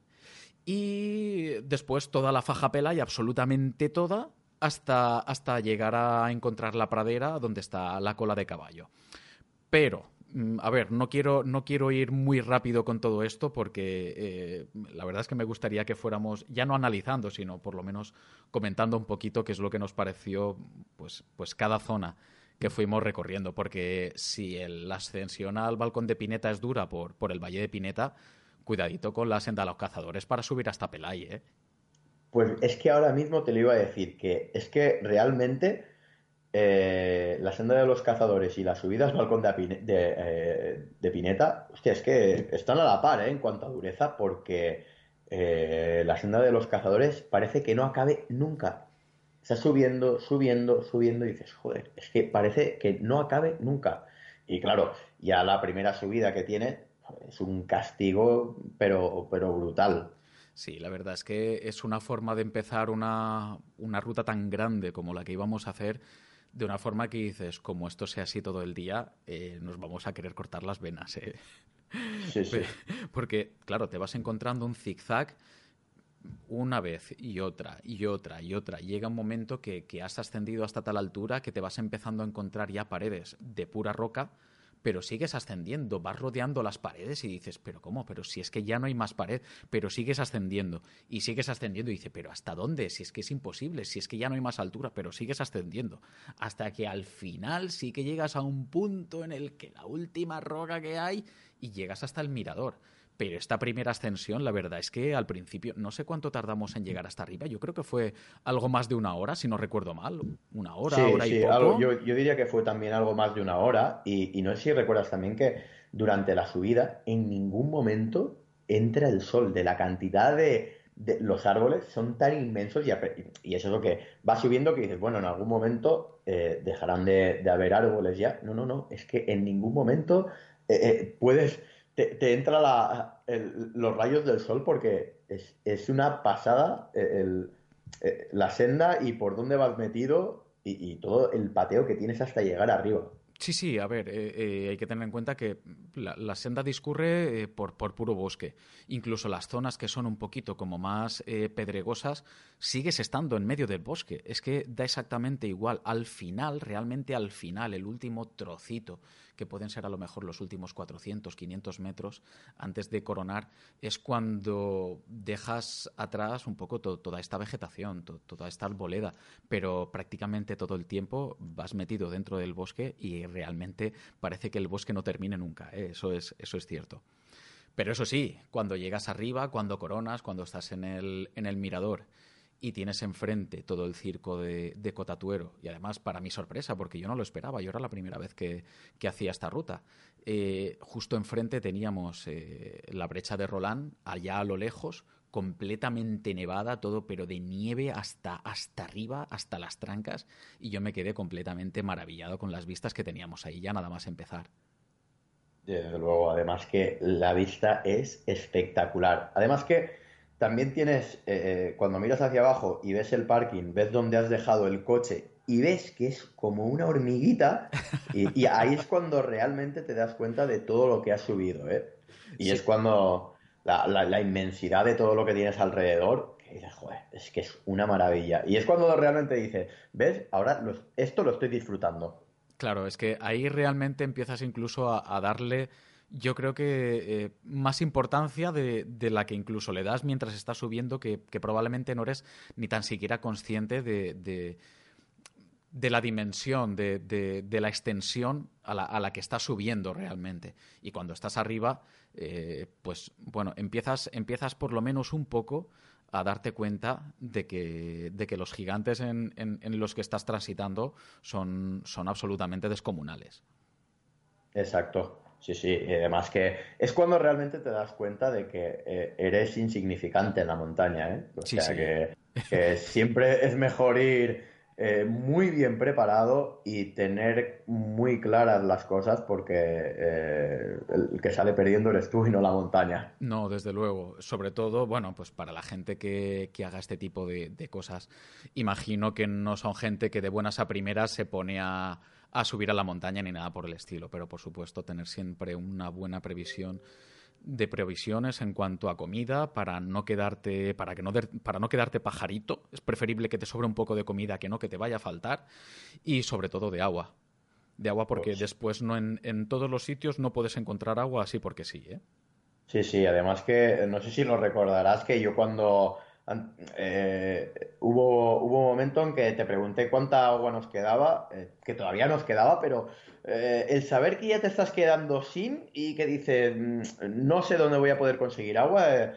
Y después toda la faja Pelay, absolutamente toda, hasta, hasta llegar a encontrar la pradera donde está la cola de caballo. Pero, mm, a ver, no quiero, no quiero ir muy rápido con todo esto porque eh, la verdad es que me gustaría que fuéramos, ya no analizando, sino por lo menos comentando un poquito qué es lo que nos pareció pues, pues cada zona que fuimos recorriendo, porque si el, la ascensión al balcón de Pineta es dura por, por el Valle de Pineta, cuidadito con la senda de los cazadores para subir hasta Pelay, ¿eh?
Pues es que ahora mismo te lo iba a decir, que es que realmente eh, la senda de los cazadores y las subidas al balcón de, eh, de, Pineta, hostia, es que están a la par ¿eh? en cuanto a dureza, porque la senda de los cazadores parece que no acabe nunca. Está subiendo, subiendo, subiendo y dices, joder, es que parece que no acabe nunca. Y claro, ya la primera subida que tiene es un castigo, pero, pero brutal.
Sí, la verdad es que es una forma de empezar una, ruta tan grande como la que íbamos a hacer de una forma que dices, como esto sea así todo el día, eh, nos vamos a querer cortar las venas. ¿eh? Sí, sí. Porque, claro, te vas encontrando un zigzag una vez y otra y otra y otra. Llega un momento que, que has ascendido hasta tal altura que te vas empezando a encontrar ya paredes de pura roca pero sigues ascendiendo, vas rodeando las paredes y dices, pero ¿cómo? Pero si es que ya no hay más pared, pero sigues ascendiendo y sigues ascendiendo y dices, pero ¿hasta dónde? Si es que es imposible, si es que ya no hay más altura, pero sigues ascendiendo, hasta que al final sí que llegas a un punto en el que la última roca que hay y llegas hasta el mirador. Pero esta primera ascensión, la verdad es que al principio, no sé cuánto tardamos en llegar hasta arriba, yo creo que fue algo más de una hora, si no recuerdo mal, una hora, hora y poco.
yo, diría que fue también algo más de una hora, y, no sé si recuerdas también que durante la subida en ningún momento entra el sol, de la cantidad de, los árboles son tan inmensos y, y, eso es lo que va subiendo que dices, bueno, en algún momento eh, dejarán de, haber árboles ya. No, no, no, es que en ningún momento eh, eh, puedes, te, entra la, los rayos del sol porque es, una pasada la senda y por dónde vas metido y todo el pateo que tienes hasta llegar arriba.
Sí, sí, a ver, eh, eh, hay que tener en cuenta que la, senda discurre eh, por, por, puro bosque. Incluso las zonas que son un poquito como más pedregosas, sigues estando en medio del bosque. Es que da exactamente igual. Al final, realmente al final, el último trocito que pueden ser a lo mejor los últimos 400, 500 metros antes de coronar, es cuando dejas atrás un poco toda esta vegetación, toda esta arboleda, pero prácticamente todo el tiempo vas metido dentro del bosque y realmente parece que el bosque no termine nunca, ¿eh? eso, es, eso es cierto. Pero eso sí, cuando llegas arriba, cuando coronas, cuando estás en el, en el mirador y tienes enfrente todo el circo de, Cotatuero. Y además, para mi sorpresa, porque yo no lo esperaba, yo era la primera vez que, hacía esta ruta. Eh, justo enfrente teníamos eh, la brecha de Roland, allá a lo lejos, completamente nevada, todo, pero de nieve hasta, hasta arriba, hasta las trancas, y yo me quedé completamente maravillado con las vistas que teníamos ahí, ya nada más empezar.
Desde luego, además que la vista es espectacular. Además que también tienes, eh, eh, cuando miras hacia abajo y ves el parking, ves dónde has dejado el coche y ves que es como una hormiguita, y, ahí es cuando realmente te das cuenta de todo lo que has subido, ¿eh? Y es cuando la, inmensidad de todo lo que tienes alrededor, que dices, joder, es que es una maravilla. Y es cuando realmente dices, ¿ves? Ahora esto lo estoy disfrutando.
Claro, es que ahí realmente empiezas incluso a darle yo creo que eh, más importancia de, la que incluso le das mientras estás subiendo, que, probablemente no eres ni tan siquiera consciente de, de, la dimensión, de, la extensión a la, a la, que estás subiendo realmente. Y cuando estás arriba, eh, pues bueno, empiezas, empiezas por lo menos un poco a darte cuenta de que, de que los gigantes en, en, los que estás transitando son, son absolutamente descomunales.
Exacto. Sí, sí, y además que es cuando realmente te das cuenta de que eh, eres insignificante en la montaña, ¿eh? O sea Que, siempre es mejor ir eh, muy bien preparado y tener muy claras las cosas porque eh, el que sale perdiendo eres tú y no la montaña.
No, desde luego. Sobre todo, bueno, pues para la gente que, haga este tipo de cosas, imagino que no son gente que de buenas a primeras se pone a a subir a la montaña ni nada por el estilo, pero por supuesto tener siempre una buena previsión de previsiones en cuanto a comida para no quedarte para que no para no quedarte pajarito. Es preferible que te sobre un poco de comida que no que te vaya a faltar. Y sobre todo de agua. De agua porque pues después no en, en, todos los sitios no puedes encontrar agua así porque sí ¿eh?
sí sí además que no sé si lo recordarás que yo cuando eh, hubo, hubo un momento en que te pregunté cuánta agua nos quedaba, eh, que todavía nos quedaba, pero eh, el saber que ya te estás quedando sin y que dices, mm, no sé dónde voy a poder conseguir agua,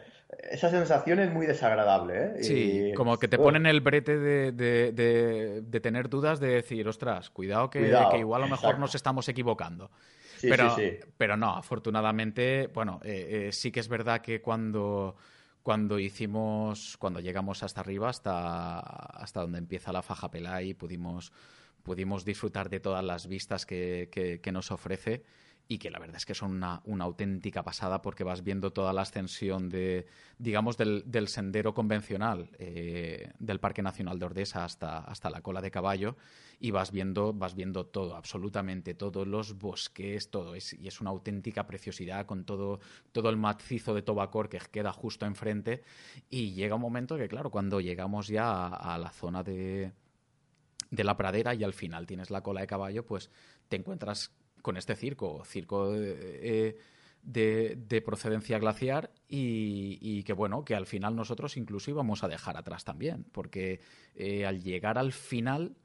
esa sensación es muy desagradable.
Sí, como que te ponen el brete de, de, tener dudas, de decir, ostras, cuidado que, igual a lo mejor nos estamos equivocando. pero, pero no, afortunadamente, bueno, sí que es verdad que cuando cuando hicimos, cuando llegamos hasta arriba, hasta, hasta donde empieza la faja Pelay, pudimos, pudimos disfrutar de todas las vistas que, que nos ofrece y que la verdad es que son una, una, auténtica pasada porque vas viendo toda la ascensión de, digamos, del, sendero convencional eh, del Parque Nacional de Ordesa hasta, hasta la cola de caballo y vas viendo, vas viendo todo, absolutamente todo, los bosques, todo, es, y es una auténtica preciosidad con todo, todo el macizo de Tobacor que queda justo enfrente y llega un momento que, claro, cuando llegamos ya a, a la zona de de la pradera y al final tienes la cola de caballo, pues te encuentras con este circo, circo eh, de, procedencia glaciar y, que bueno, que al final nosotros incluso íbamos a dejar atrás también, porque eh, al llegar al final,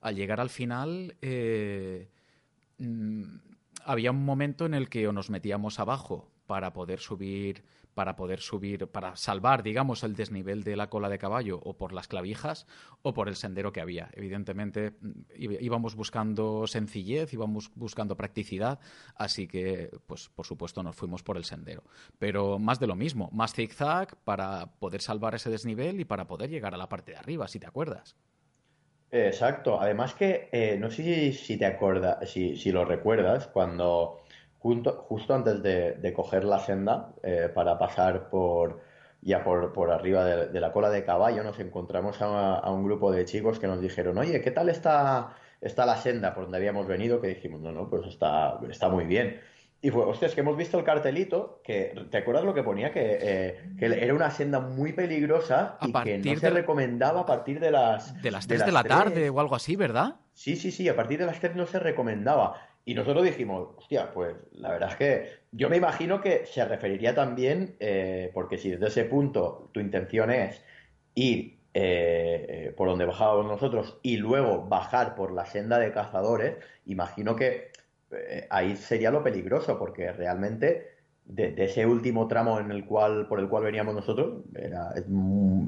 al llegar al final, eh, mm, había un momento en el que o nos metíamos abajo para poder subir para poder subir, para salvar, digamos, el desnivel de la cola de caballo o por las clavijas o por el sendero que había. Evidentemente mm, íbamos buscando sencillez, íbamos buscando practicidad, así que, pues, por supuesto, nos fuimos por el sendero. Pero más de lo mismo, más zigzag para poder salvar ese desnivel y para poder llegar a la parte de arriba, si te acuerdas.
Exacto. Además que, eh, no sé si, te acuerdas, si, si lo recuerdas, cuando justo antes de, coger la senda eh, para pasar por ya por, arriba de, la cola de caballo, nos encontramos a, un grupo de chicos que nos dijeron, oye, ¿qué tal está, está la senda por donde habíamos venido? Que dijimos, no, no, pues está, está muy bien. Y fue, hostia, es que hemos visto el cartelito, que ¿te acuerdas lo que ponía? Que, eh, era una senda muy peligrosa y que no se recomendaba a partir de las...
De las 3 de, la tarde o algo así, ¿verdad?
Sí, sí, sí, a partir de las 3 no se recomendaba. Y nosotros dijimos, hostia, pues la verdad es que yo me imagino que se referiría también, eh, porque si desde ese punto tu intención es ir eh, eh, por donde bajábamos nosotros y luego bajar por la senda de cazadores, imagino que ahí sería lo peligroso, porque realmente de, ese último tramo en el cual, por el cual veníamos nosotros era,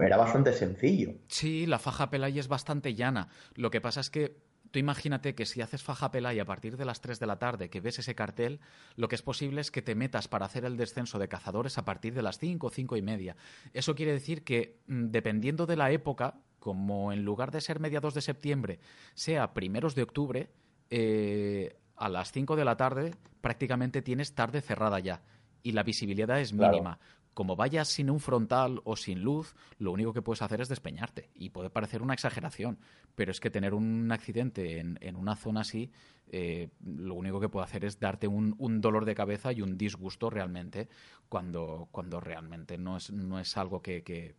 era bastante sencillo.
Sí, la faja Pelay es bastante llana. Lo que pasa es que Tú imagínate que si haces faja pelay a partir de las 3 de la tarde, que ves ese cartel, lo que es posible es que te metas para hacer el descenso de cazadores a partir de las 5 o 5 y media. Eso quiere decir que, mm, dependiendo de la época, como en lugar de ser mediados de septiembre, sea primeros de octubre, eh, a las 5 de la tarde prácticamente tienes tarde cerrada ya y la visibilidad es mínima como vayas sin un frontal o sin luz, lo único que puedes hacer es despeñarte. Y puede parecer una exageración, pero es que tener un accidente en, una zona así, eh, lo único que puede hacer es darte un, dolor de cabeza y un disgusto realmente, cuando, cuando realmente no es, no es algo que,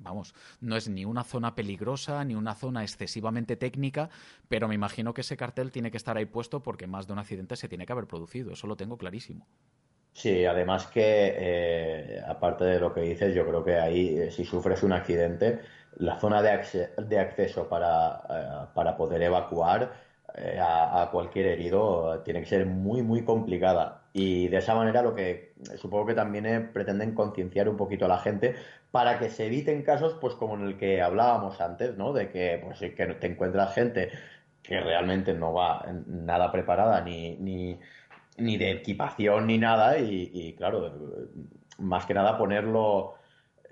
vamos, no es ni una zona peligrosa, ni una zona excesivamente técnica, pero me imagino que ese cartel tiene que estar ahí puesto porque más de un accidente se tiene que haber producido, eso lo tengo clarísimo.
Sí, además que, eh, aparte de lo que dices, yo creo que ahí, eh, si sufres un accidente, la zona de, de acceso para, eh, para, poder evacuar a, cualquier herido tiene que ser muy, muy complicada. Y de esa manera lo que supongo que también pretenden concienciar un poquito a la gente para que se eviten casos pues como en el que hablábamos antes, ¿no? De que, pues, que te encuentras gente que realmente no va nada preparada ni, ni ni de equipación ni nada y, claro, más que nada ponerlo...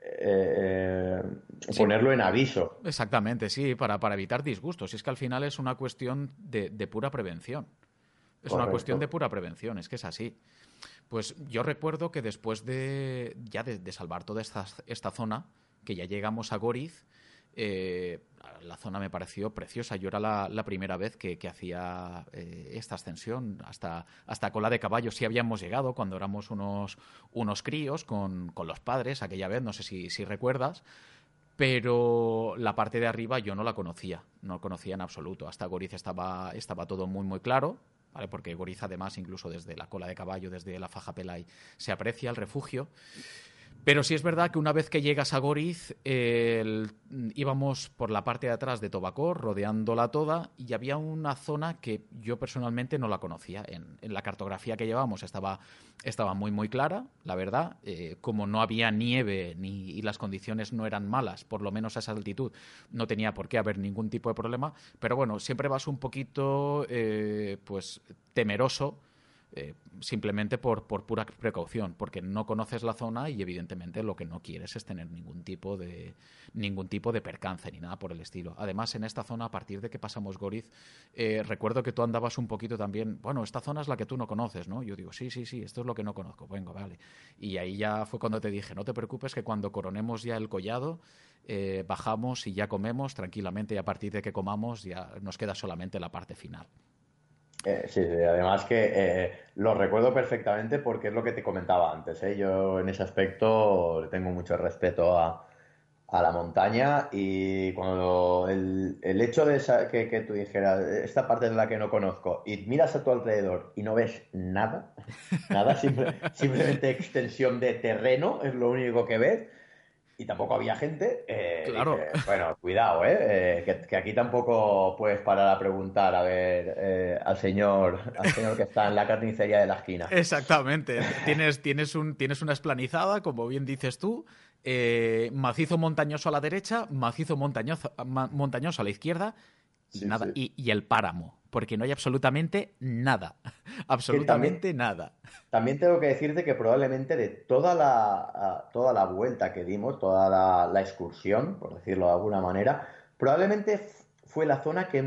Eh, eh, ponerlo en aviso.
Exactamente, sí, para, para evitar disgustos. Y es que al final es una cuestión de, pura prevención. Es una cuestión de pura prevención, es que es así. Pues yo recuerdo que después de ya de, salvar toda esta, esta, zona, que ya llegamos a Goriz, eh, la zona me pareció preciosa. Yo era la, primera vez que, hacía eh, esta ascensión hasta, hasta Cola de Caballo. Sí habíamos llegado cuando éramos unos, unos críos con, los padres aquella vez, no sé si, si recuerdas pero la parte de arriba yo no la conocía, no conocía en absoluto. Hasta Goriz estaba, estaba todo muy, muy claro, ¿vale? porque Goriz además, incluso desde la cola de caballo, desde la faja Pelay, se aprecia el refugio. Pero sí es verdad que una vez que llegas a Goriz, íbamos por la parte de atrás de Tobacor, rodeándola toda, y había una zona que yo personalmente no la conocía. En, la cartografía que llevamos estaba, estaba muy, muy clara, la verdad. Eh, como no había nieve ni, y las condiciones no eran malas, por lo menos a esa altitud, no tenía por qué haber ningún tipo de problema. Pero bueno, siempre vas un poquito, eh, pues, temeroso eh, simplemente por, por, pura precaución, porque no conoces la zona y evidentemente lo que no quieres es tener ningún tipo de ningún tipo de percance ni nada por el estilo. Además, en esta zona, a partir de que pasamos Goriz, eh, recuerdo que tú andabas un poquito también, bueno, esta zona es la que tú no conoces, ¿no? Yo digo, sí, sí, sí, esto es lo que no conozco, venga, vale. Y ahí ya fue cuando te dije, no te preocupes que cuando coronemos ya el collado, eh, bajamos y ya comemos tranquilamente y a partir de que comamos ya nos queda solamente la parte final.
Eh, sí, además que eh, lo recuerdo perfectamente porque es lo que te comentaba antes. ¿eh? Yo en ese aspecto le tengo mucho respeto a, la montaña y cuando el, hecho de que, tú dijeras, esta parte es la que no conozco, y miras a tu alrededor y no ves nada, nada, simplemente extensión de terreno es lo único que ves, y tampoco había gente. Eh,
claro.
bueno, cuidado, ¿eh? eh que, aquí tampoco puedes parar a preguntar a ver eh, al señor al señor que está en la carnicería de la esquina.
Exactamente. tienes, tienes, un, tienes una esplanizada, como bien dices tú, macizo montañoso a la derecha, macizo montañoso, montañoso a la izquierda y nada. Y, el páramo, porque no hay absolutamente nada. absolutamente nada.
También tengo que decirte que probablemente de toda la, toda la vuelta que dimos, toda la, excursión, por decirlo de alguna manera, probablemente fue la zona que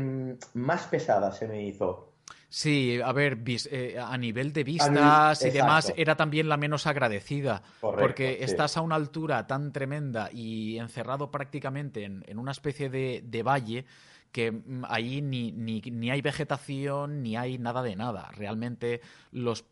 más pesada se me hizo.
Sí, a ver, eh, a nivel de vistas y demás, era también la menos agradecida. porque estás a una altura tan tremenda y encerrado prácticamente en, una especie de valle que mm, ahí ni, ni, ni hay vegetación ni hay nada de nada. Realmente los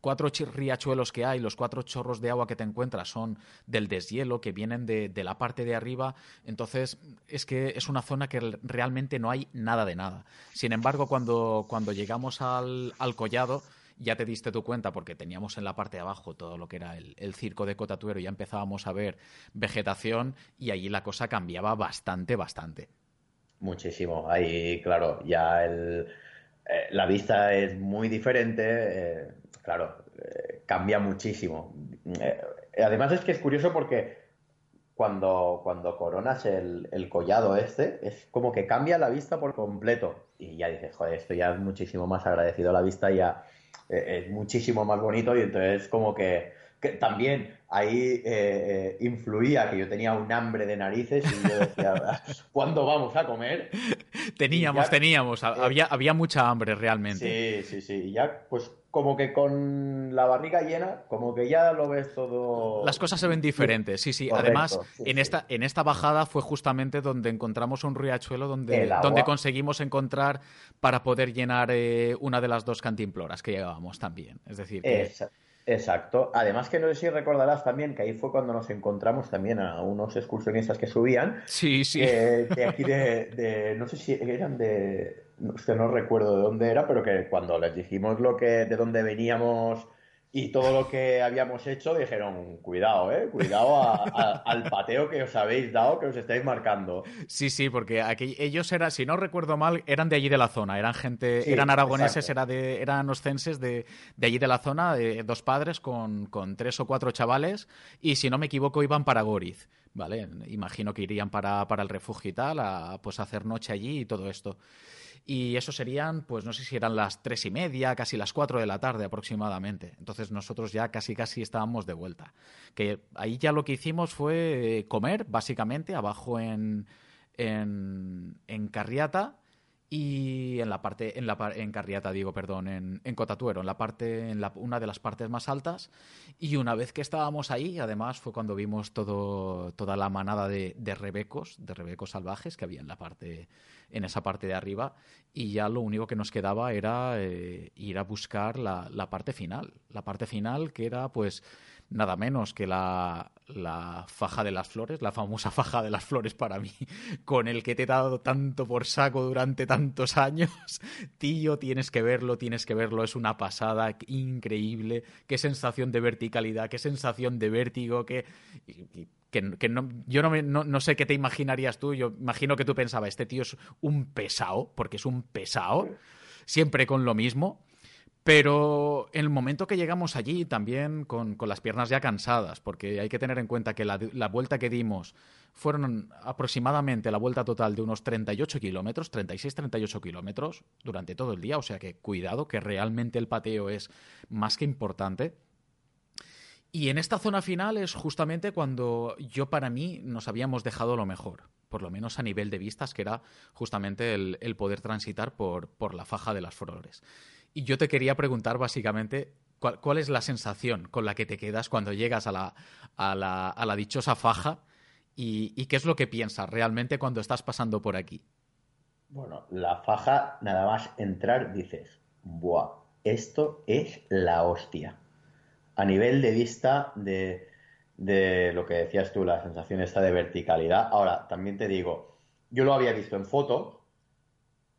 cuatro riachuelos que hay, los cuatro chorros de agua que te encuentras son del deshielo, que vienen de, la parte de arriba. Entonces, es que es una zona que realmente no hay nada de nada. Sin embargo, cuando, cuando llegamos al, collado, ya te diste tu cuenta porque teníamos en la parte de abajo todo lo que era el, el circo de Cotatuero, ya empezábamos a ver vegetación y allí la cosa cambiaba bastante, bastante.
Muchísimo. Ahí, claro, ya el, eh, la vista es muy diferente. Eh, claro, eh, cambia muchísimo. además es que es curioso porque cuando, cuando coronas el, el, collado este, es como que cambia la vista por completo. Y ya dices, joder, esto ya es muchísimo más agradecido. La vista ya es muchísimo más bonito y entonces como que que también ahí eh, eh, influía que yo tenía un hambre de narices y yo decía, ¿cuándo vamos a comer?
Teníamos, teníamos, había, había mucha hambre realmente.
Sí, sí, sí, y ya pues como que con la barriga llena, como que ya lo ves todo.
Las cosas se ven diferentes, sí, sí. Además, en, Esta, en esta bajada fue justamente donde encontramos un riachuelo donde, donde conseguimos encontrar para poder llenar eh, una de las dos cantimploras que llevábamos también. Es decir, que...
Exacto. Además que no sé si recordarás también que ahí fue cuando nos encontramos también a unos excursionistas que subían.
Sí, sí.
de aquí de, no sé si eran de, no, no recuerdo de dónde era, pero que cuando les dijimos lo que, de dónde veníamos y todo lo que habíamos hecho dijeron, cuidado, eh, cuidado al pateo que os habéis dado, que os estáis marcando.
Sí, sí, porque aquí ellos eran, si no recuerdo mal, eran de allí de la zona, eran gente, eran aragoneses, era de, eran oscenses de, de, allí de la zona, de dos padres con, con, tres o cuatro chavales, y si no me equivoco iban para Goriz, ¿vale? Imagino que irían para, para el refugio y tal, a pues hacer noche allí y todo esto. Y eso serían, pues no sé si eran las tres y media, casi las cuatro de la tarde aproximadamente. Entonces nosotros ya casi casi estábamos de vuelta. Que ahí ya lo que hicimos fue eh, comer, básicamente, abajo en, en, en Carriata y en la parte en la en Carriata digo perdón en, en Cotatuero en la parte en la, una de las partes más altas. Y una vez que estábamos ahí además fue cuando vimos todo toda la manada de, de rebecos de rebecos salvajes que había en la parte en esa parte de arriba. Y ya lo único que nos quedaba era eh, ir a buscar la, la parte final. La parte final que era pues nada menos que la, la, faja de las flores, la famosa faja de las flores para mí, con el que te he dado tanto por saco durante tantos años. Tío, tienes que verlo, tienes que verlo, es una pasada increíble, qué sensación de verticalidad, qué sensación de vértigo, que... que, no, yo no, no, no, sé qué te imaginarías tú, yo imagino que tú pensabas, este tío es un pesado, porque es un pesado, siempre con lo mismo, pero en el momento que llegamos allí, también con, las piernas ya cansadas, porque hay que tener en cuenta que la, vuelta que dimos fueron aproximadamente la vuelta total de unos 38 kilómetros, 36-38 kilómetros durante todo el día, o sea que cuidado, que realmente el pateo es más que importante. Y en esta zona final es justamente cuando yo para mí nos habíamos dejado lo mejor, por lo menos a nivel de vistas, que era justamente el, el poder transitar por, por la faja de las flores. Y yo te quería preguntar básicamente cuál, es la sensación con la que te quedas cuando llegas a la, a la, a la dichosa faja y, qué es lo que piensas realmente cuando estás pasando por aquí.
Bueno, la faja, nada más entrar, dices, ¡buah! Esto es la hostia. A nivel de vista de, de lo que decías tú, la sensación esta de verticalidad. Ahora, también te digo, yo lo había visto en foto,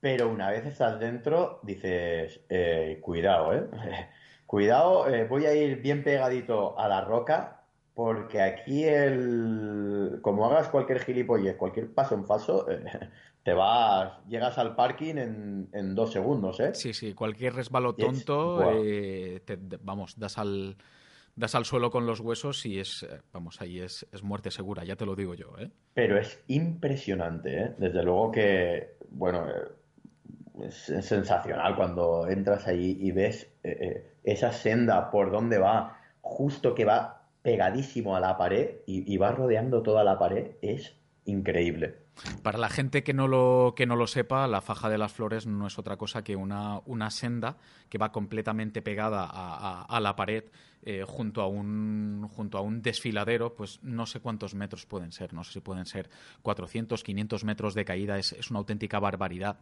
pero una vez estás dentro, dices, eh, cuidado, ¿eh? cuidado, eh, voy a ir bien pegadito a la roca porque aquí el como hagas cualquier gilipollez, cualquier paso en falso, eh, te vas, llegas al parking en, dos segundos, ¿eh?
Sí, sí, cualquier resbalo tonto, eh, vamos, das al, das al suelo con los huesos y es, vamos, ahí es, es, muerte segura, ya te lo digo yo, ¿eh?
Pero es impresionante, ¿eh? Desde luego que, bueno, es, sensacional cuando entras ahí y ves esa senda por donde va, justo que va pegadísimo a la pared y, y va rodeando toda la pared, es increíble.
Para la gente que no, lo, que no lo sepa, la faja de las flores no es otra cosa que una, una senda que va completamente pegada a, la pared eh, junto, a un, junto a un desfiladero, pues no sé cuántos metros pueden ser, no sé si pueden ser 400, 500 metros de caída, es, es una auténtica barbaridad.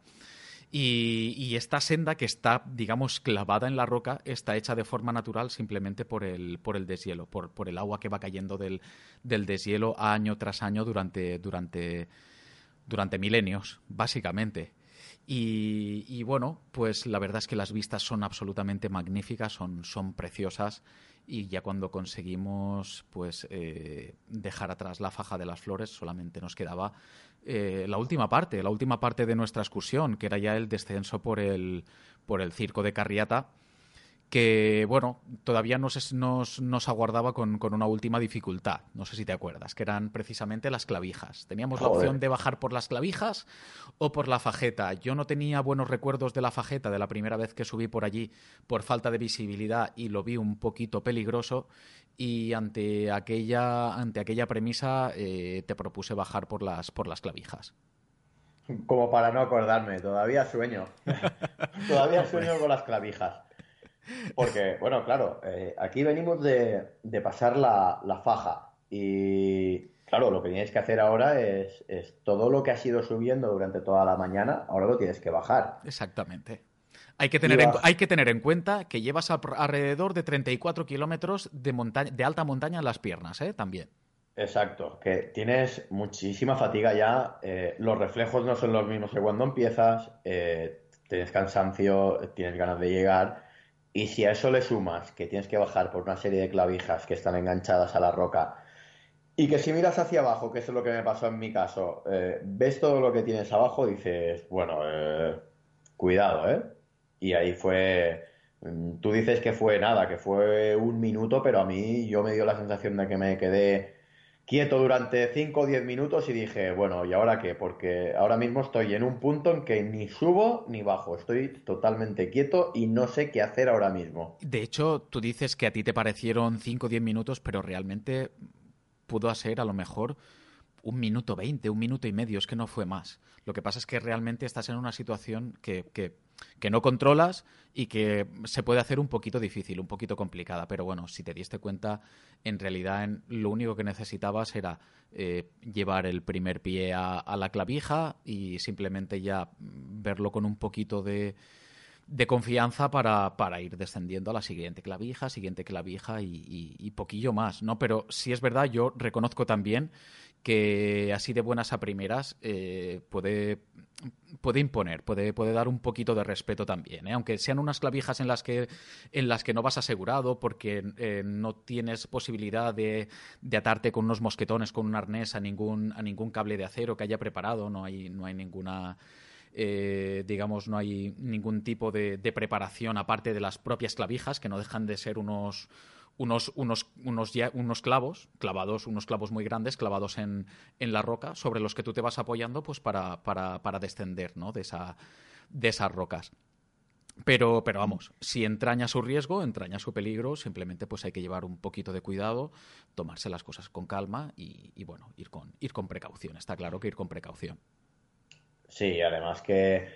Y, esta senda que está, digamos, clavada en la roca está hecha de forma natural simplemente por el, por el deshielo, por, por el agua que va cayendo del, del deshielo año tras año durante, durante, durante milenios, básicamente. Y, bueno, pues la verdad es que las vistas son absolutamente magníficas, son, son preciosas y ya cuando conseguimos pues eh, dejar atrás la faja de las flores solamente nos quedaba eh, la última parte, la última parte de nuestra excursión, que era ya el descenso por el, por el circo de Carriata, que, bueno, todavía nos, nos, nos aguardaba con, con, una última dificultad, no sé si te acuerdas, que eran precisamente las clavijas. Teníamos la opción de bajar por las clavijas o por la fajeta. Yo no tenía buenos recuerdos de la fajeta de la primera vez que subí por allí por falta de visibilidad y lo vi un poquito peligroso y ante aquella, ante aquella premisa eh, te propuse bajar por las, por las clavijas.
Como para no acordarme, todavía sueño. todavía sueño con las clavijas. Porque, bueno, claro, eh, aquí venimos de, pasar la, faja y, claro, lo que tienes que hacer ahora es, es todo lo que has ido subiendo durante toda la mañana, ahora lo tienes que bajar.
Exactamente. Hay que, tener en, hay que tener en cuenta que llevas alrededor de 34 kilómetros de, de alta montaña en las piernas, ¿eh? También.
Exacto, que tienes muchísima fatiga ya, eh, los reflejos no son los mismos que cuando empiezas, eh, tienes cansancio, tienes ganas de llegar, y si a eso le sumas que tienes que bajar por una serie de clavijas que están enganchadas a la roca, y que si miras hacia abajo, que es lo que me pasó en mi caso, eh, ves todo lo que tienes abajo, dices, bueno, cuidado, ¿eh? Y ahí fue, mm, tú dices que fue nada, que fue un minuto, pero a mí yo me dio la sensación de que me quedé quieto durante 5 o 10 minutos y dije, bueno, ¿y ahora qué? Porque ahora mismo estoy en un punto en que ni subo ni bajo, estoy totalmente quieto y no sé qué hacer ahora mismo.
De hecho, tú dices que a ti te parecieron 5 o 10 minutos, pero realmente pudo ser a lo mejor un minuto 20, un minuto y medio, es que no fue más. Lo que pasa es que realmente estás en una situación que, que que no controlas y que se puede hacer un poquito difícil, un poquito complicada. Pero bueno, si te diste cuenta, en realidad lo único que necesitabas era eh, llevar el primer pie a, la clavija y simplemente ya verlo con un poquito de, confianza para, para, ir descendiendo a la siguiente clavija, siguiente clavija y, poquillo más, ¿no? Pero sí es verdad, yo reconozco también que así de buenas a primeras eh, puede, puede imponer, puede, puede dar un poquito de respeto también, ¿eh? aunque sean unas clavijas en las que, en las que no vas asegurado porque eh, no tienes posibilidad de, de, atarte con unos mosquetones, con un arnés a ningún, a ningún cable de acero que haya preparado, no hay, no hay ninguna... digamos, no hay ningún tipo de, de preparación aparte de las propias clavijas, que no dejan de ser unos, unos, unos, unos, unos clavos, clavados, unos clavos muy grandes, clavados en, en, la roca, sobre los que tú te vas apoyando pues para, para, para descender ¿no? de, esa, de esas rocas. Pero, pero vamos, si entraña su riesgo, entraña su peligro, simplemente pues hay que llevar un poquito de cuidado, tomarse las cosas con calma y, bueno, ir con, ir con precaución. Está claro que ir con precaución.
Sí, además que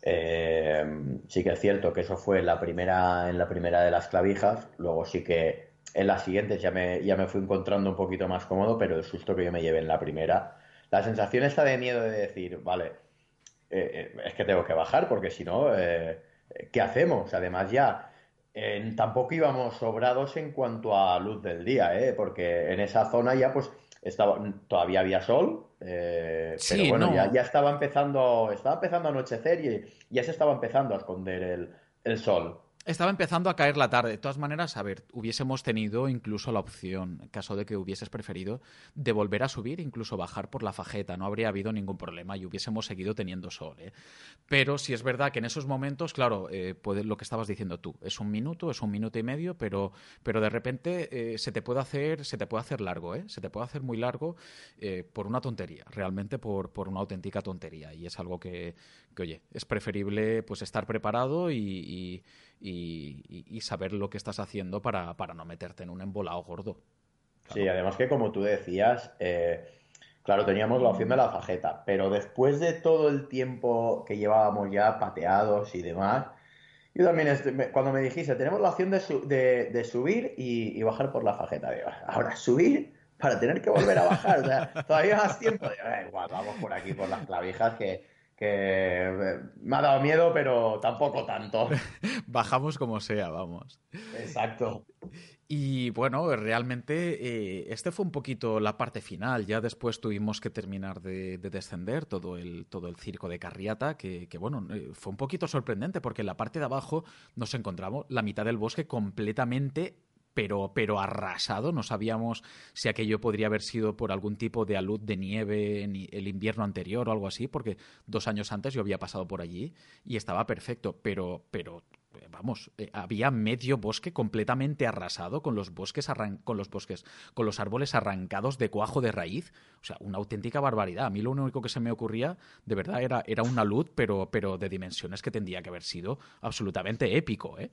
eh, sí que es cierto que eso fue la primera, en la primera de las clavijas, luego sí que en las siguientes ya me, ya me fui encontrando un poquito más cómodo, pero el susto que yo me llevé en la primera, la sensación está de miedo de decir, vale, eh, eh, es que tengo que bajar porque si no, eh, ¿qué hacemos? Además ya tampoco íbamos sobrados en cuanto a luz del día, ¿eh? porque en esa zona ya pues estaba, todavía había sol, pero bueno, ya, ya, estaba empezando, estaba empezando a anochecer y ya se estaba empezando a esconder el, el sol.
Estaba empezando a caer la tarde. De todas maneras, a ver, hubiésemos tenido incluso la opción, en caso de que hubieses preferido, de volver a subir, incluso bajar por la fajeta. No habría habido ningún problema y hubiésemos seguido teniendo sol. ¿eh? Pero si es verdad que en esos momentos, claro, eh, lo que estabas diciendo tú, es un minuto, es un minuto y medio, pero, pero de repente eh, se te puede hacer, se te puede hacer largo, ¿eh? Se te puede hacer muy largo eh, por una tontería, realmente por, por una auténtica tontería. Y es algo que, que oye, es preferible pues estar preparado y, y, saber lo que estás haciendo para, para, no meterte en un embolado gordo.
Sí, además que como tú decías, eh, claro, teníamos la opción de la fajeta, pero después de todo el tiempo que llevábamos ya pateados y demás, yo también, cuando me dijiste, tenemos la opción de, su, de, de subir y, bajar por la fajeta, digo, ahora subir para tener que volver a bajar, o sea, todavía más tiempo, digo, eh, igual, vamos por aquí, por las clavijas, que, que me ha dado miedo, pero tampoco tanto.
Bajamos como sea, vamos.
Exacto.
Y bueno, realmente eh, este fue un poquito la parte final. Ya después tuvimos que terminar de, de descender todo el, todo el circo de Carriata, que, que bueno, eh, fue un poquito sorprendente porque en la parte de abajo nos encontramos la mitad del bosque completamente pero, pero arrasado. No sabíamos si aquello podría haber sido por algún tipo de alud de nieve en el invierno anterior o algo así, porque dos años antes yo había pasado por allí y estaba perfecto, pero, pero vamos, eh, había medio bosque completamente arrasado con los bosques con los bosques, con los árboles arrancados de cuajo de raíz, o sea, una auténtica barbaridad. A mí lo único que se me ocurría, de verdad, era, era una luz, pero, pero de dimensiones que tendría que haber sido absolutamente épico, ¿eh?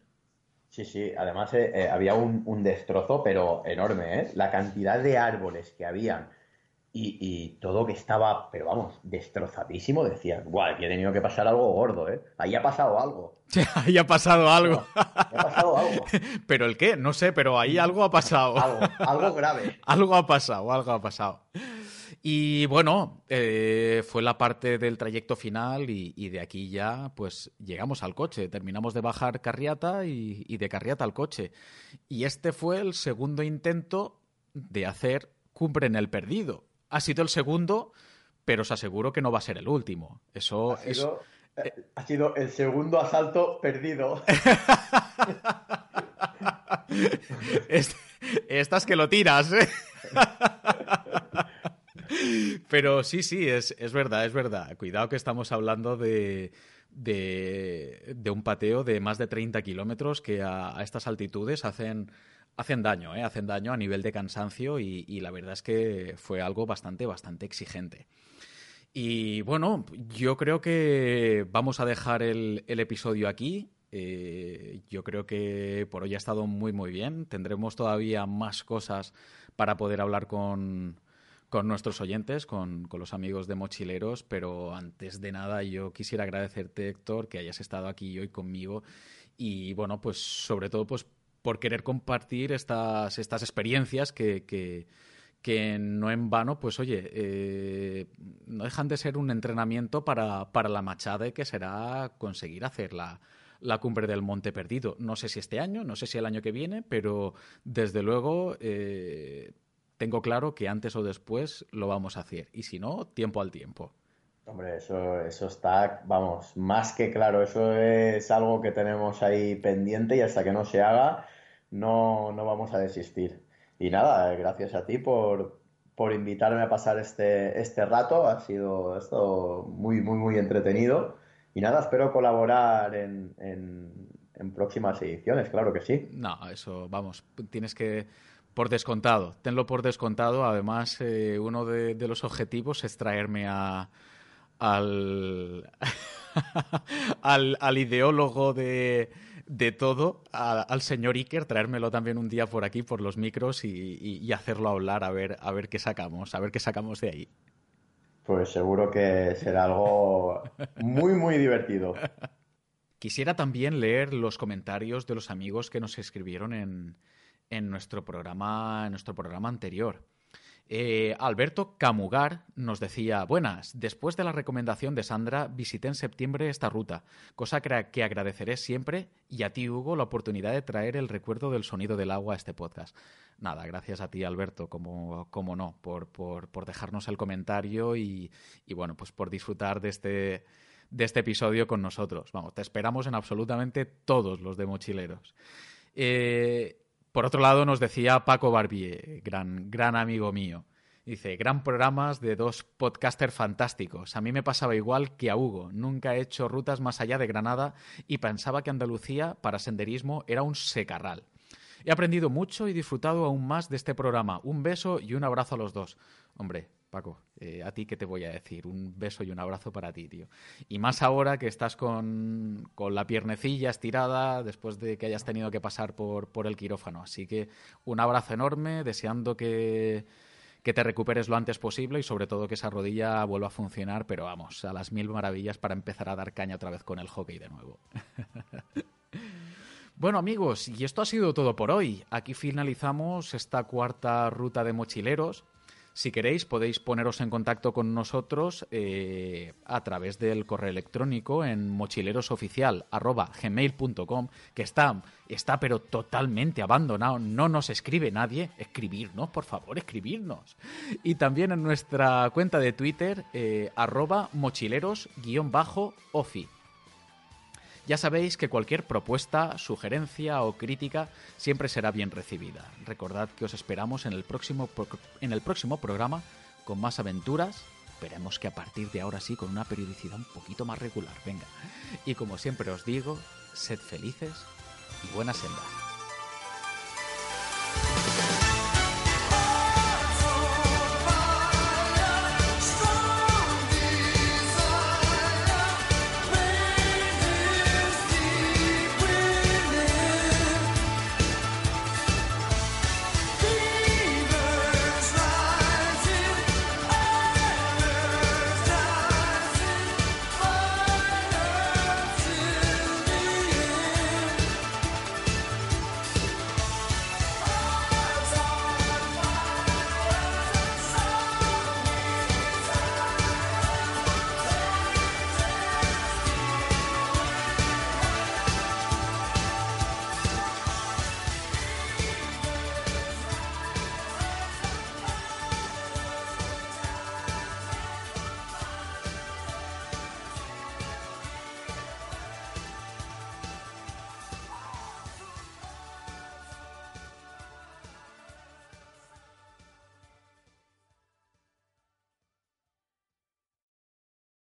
Sí, sí, además eh, eh, había un, un, destrozo, pero enorme, ¿eh? La cantidad de árboles que habían y, y, todo que estaba, pero vamos, destrozadísimo, decían, guau, aquí ha tenido que pasar algo gordo, ¿eh? Ahí ha pasado algo.
ahí ha pasado algo.
No, ha pasado algo.
¿Pero el qué? No sé, pero ahí algo ha pasado.
algo, algo grave.
algo ha pasado, algo ha pasado. Y bueno, eh, fue la parte del trayecto final y, y, de aquí ya pues llegamos al coche, terminamos de bajar Carriata y, y, de Carriata al coche. Y este fue el segundo intento de hacer cumbre en el perdido. Ha sido el segundo, pero os aseguro que no va a ser el último. Eso
ha sido, es... eh, ha sido el segundo asalto perdido.
Estas que lo tiras, ¿eh? Pero sí, sí, es, es, verdad, es verdad. Cuidado que estamos hablando de, de, un pateo de más de 30 kilómetros que a, estas altitudes hacen, hacen daño, ¿eh? hacen daño a nivel de cansancio y, y, la verdad es que fue algo bastante, bastante exigente. Y bueno, yo creo que vamos a dejar el, el episodio aquí. Eh, yo creo que por hoy ha estado muy, muy bien. Tendremos todavía más cosas para poder hablar con, con nuestros oyentes, con, con, los amigos de Mochileros, pero antes de nada yo quisiera agradecerte, Héctor, que hayas estado aquí hoy conmigo y bueno, pues sobre todo pues por querer compartir estas, estas experiencias que, que, no en vano, pues oye, eh, no dejan de ser un entrenamiento para, para la machada que será conseguir hacer la, la cumbre del Monte Perdido. No sé si este año, no sé si el año que viene, pero desde luego eh, tengo claro que antes o después lo vamos a hacer. Y si no, tiempo al tiempo.
Hombre, eso, eso está, vamos, más que claro. Eso es algo que tenemos ahí pendiente y hasta que no se haga, no, no vamos a desistir. Y nada, gracias a ti por, por invitarme a pasar este, este rato. Ha sido esto muy, muy, muy entretenido. Y nada, espero colaborar en, en, en próximas ediciones, claro que sí.
No, eso, vamos, tienes que por descontado, tenlo por descontado. Además, eh, uno de, de, los objetivos es traerme a, al, al, al, ideólogo de, de todo, a, al señor Iker, traérmelo también un día por aquí, por los micros, y, y, y, hacerlo hablar, a ver, a ver qué sacamos, a ver qué sacamos de ahí.
Pues seguro que será algo muy, muy divertido.
Quisiera también leer los comentarios de los amigos que nos escribieron en, en nuestro programa, en nuestro programa anterior. Eh, Alberto Camugar nos decía, buenas, después de la recomendación de Sandra, visité en septiembre esta ruta, cosa que agradeceré siempre y a ti, Hugo, la oportunidad de traer el recuerdo del sonido del agua a este podcast. Nada, gracias a ti, Alberto, como, como no, por, por, por dejarnos el comentario y, y, bueno, pues por disfrutar de este, de este episodio con nosotros. Vamos, te esperamos en absolutamente todos los de Mochileros. Eh, por otro lado, nos decía Paco Barbier, gran, gran amigo mío. Dice, gran programas de dos podcasters fantásticos. A mí me pasaba igual que a Hugo. Nunca he hecho rutas más allá de Granada y pensaba que Andalucía para senderismo era un secarral. He aprendido mucho y disfrutado aún más de este programa. Un beso y un abrazo a los dos. Hombre, Paco, eh, a ti qué te voy a decir. Un beso y un abrazo para ti, tío. Y más ahora que estás con, con la piernecilla estirada después de que hayas tenido que pasar por, por el quirófano. Así que un abrazo enorme, deseando que que te recuperes lo antes posible y sobre todo que esa rodilla vuelva a funcionar, pero vamos, a las mil maravillas para empezar a dar caña otra vez con el hockey de nuevo. Bueno amigos, y esto ha sido todo por hoy. Aquí finalizamos esta cuarta ruta de mochileros. Si queréis, podéis poneros en contacto con nosotros eh, a través del correo electrónico en mochilerosoficial.gmail.com, que está, está pero totalmente abandonado. No nos escribe nadie. Escribirnos, por favor, escribirnos. Y también en nuestra cuenta de Twitter, eh, arroba mochileros-ofi. Ya sabéis que cualquier propuesta, sugerencia o crítica siempre será bien recibida. Recordad que os esperamos en el próximo, en el próximo programa con más aventuras. Esperemos que a partir de ahora sí con una periodicidad un poquito más regular. Venga. Y como siempre os digo, sed felices y buena senda.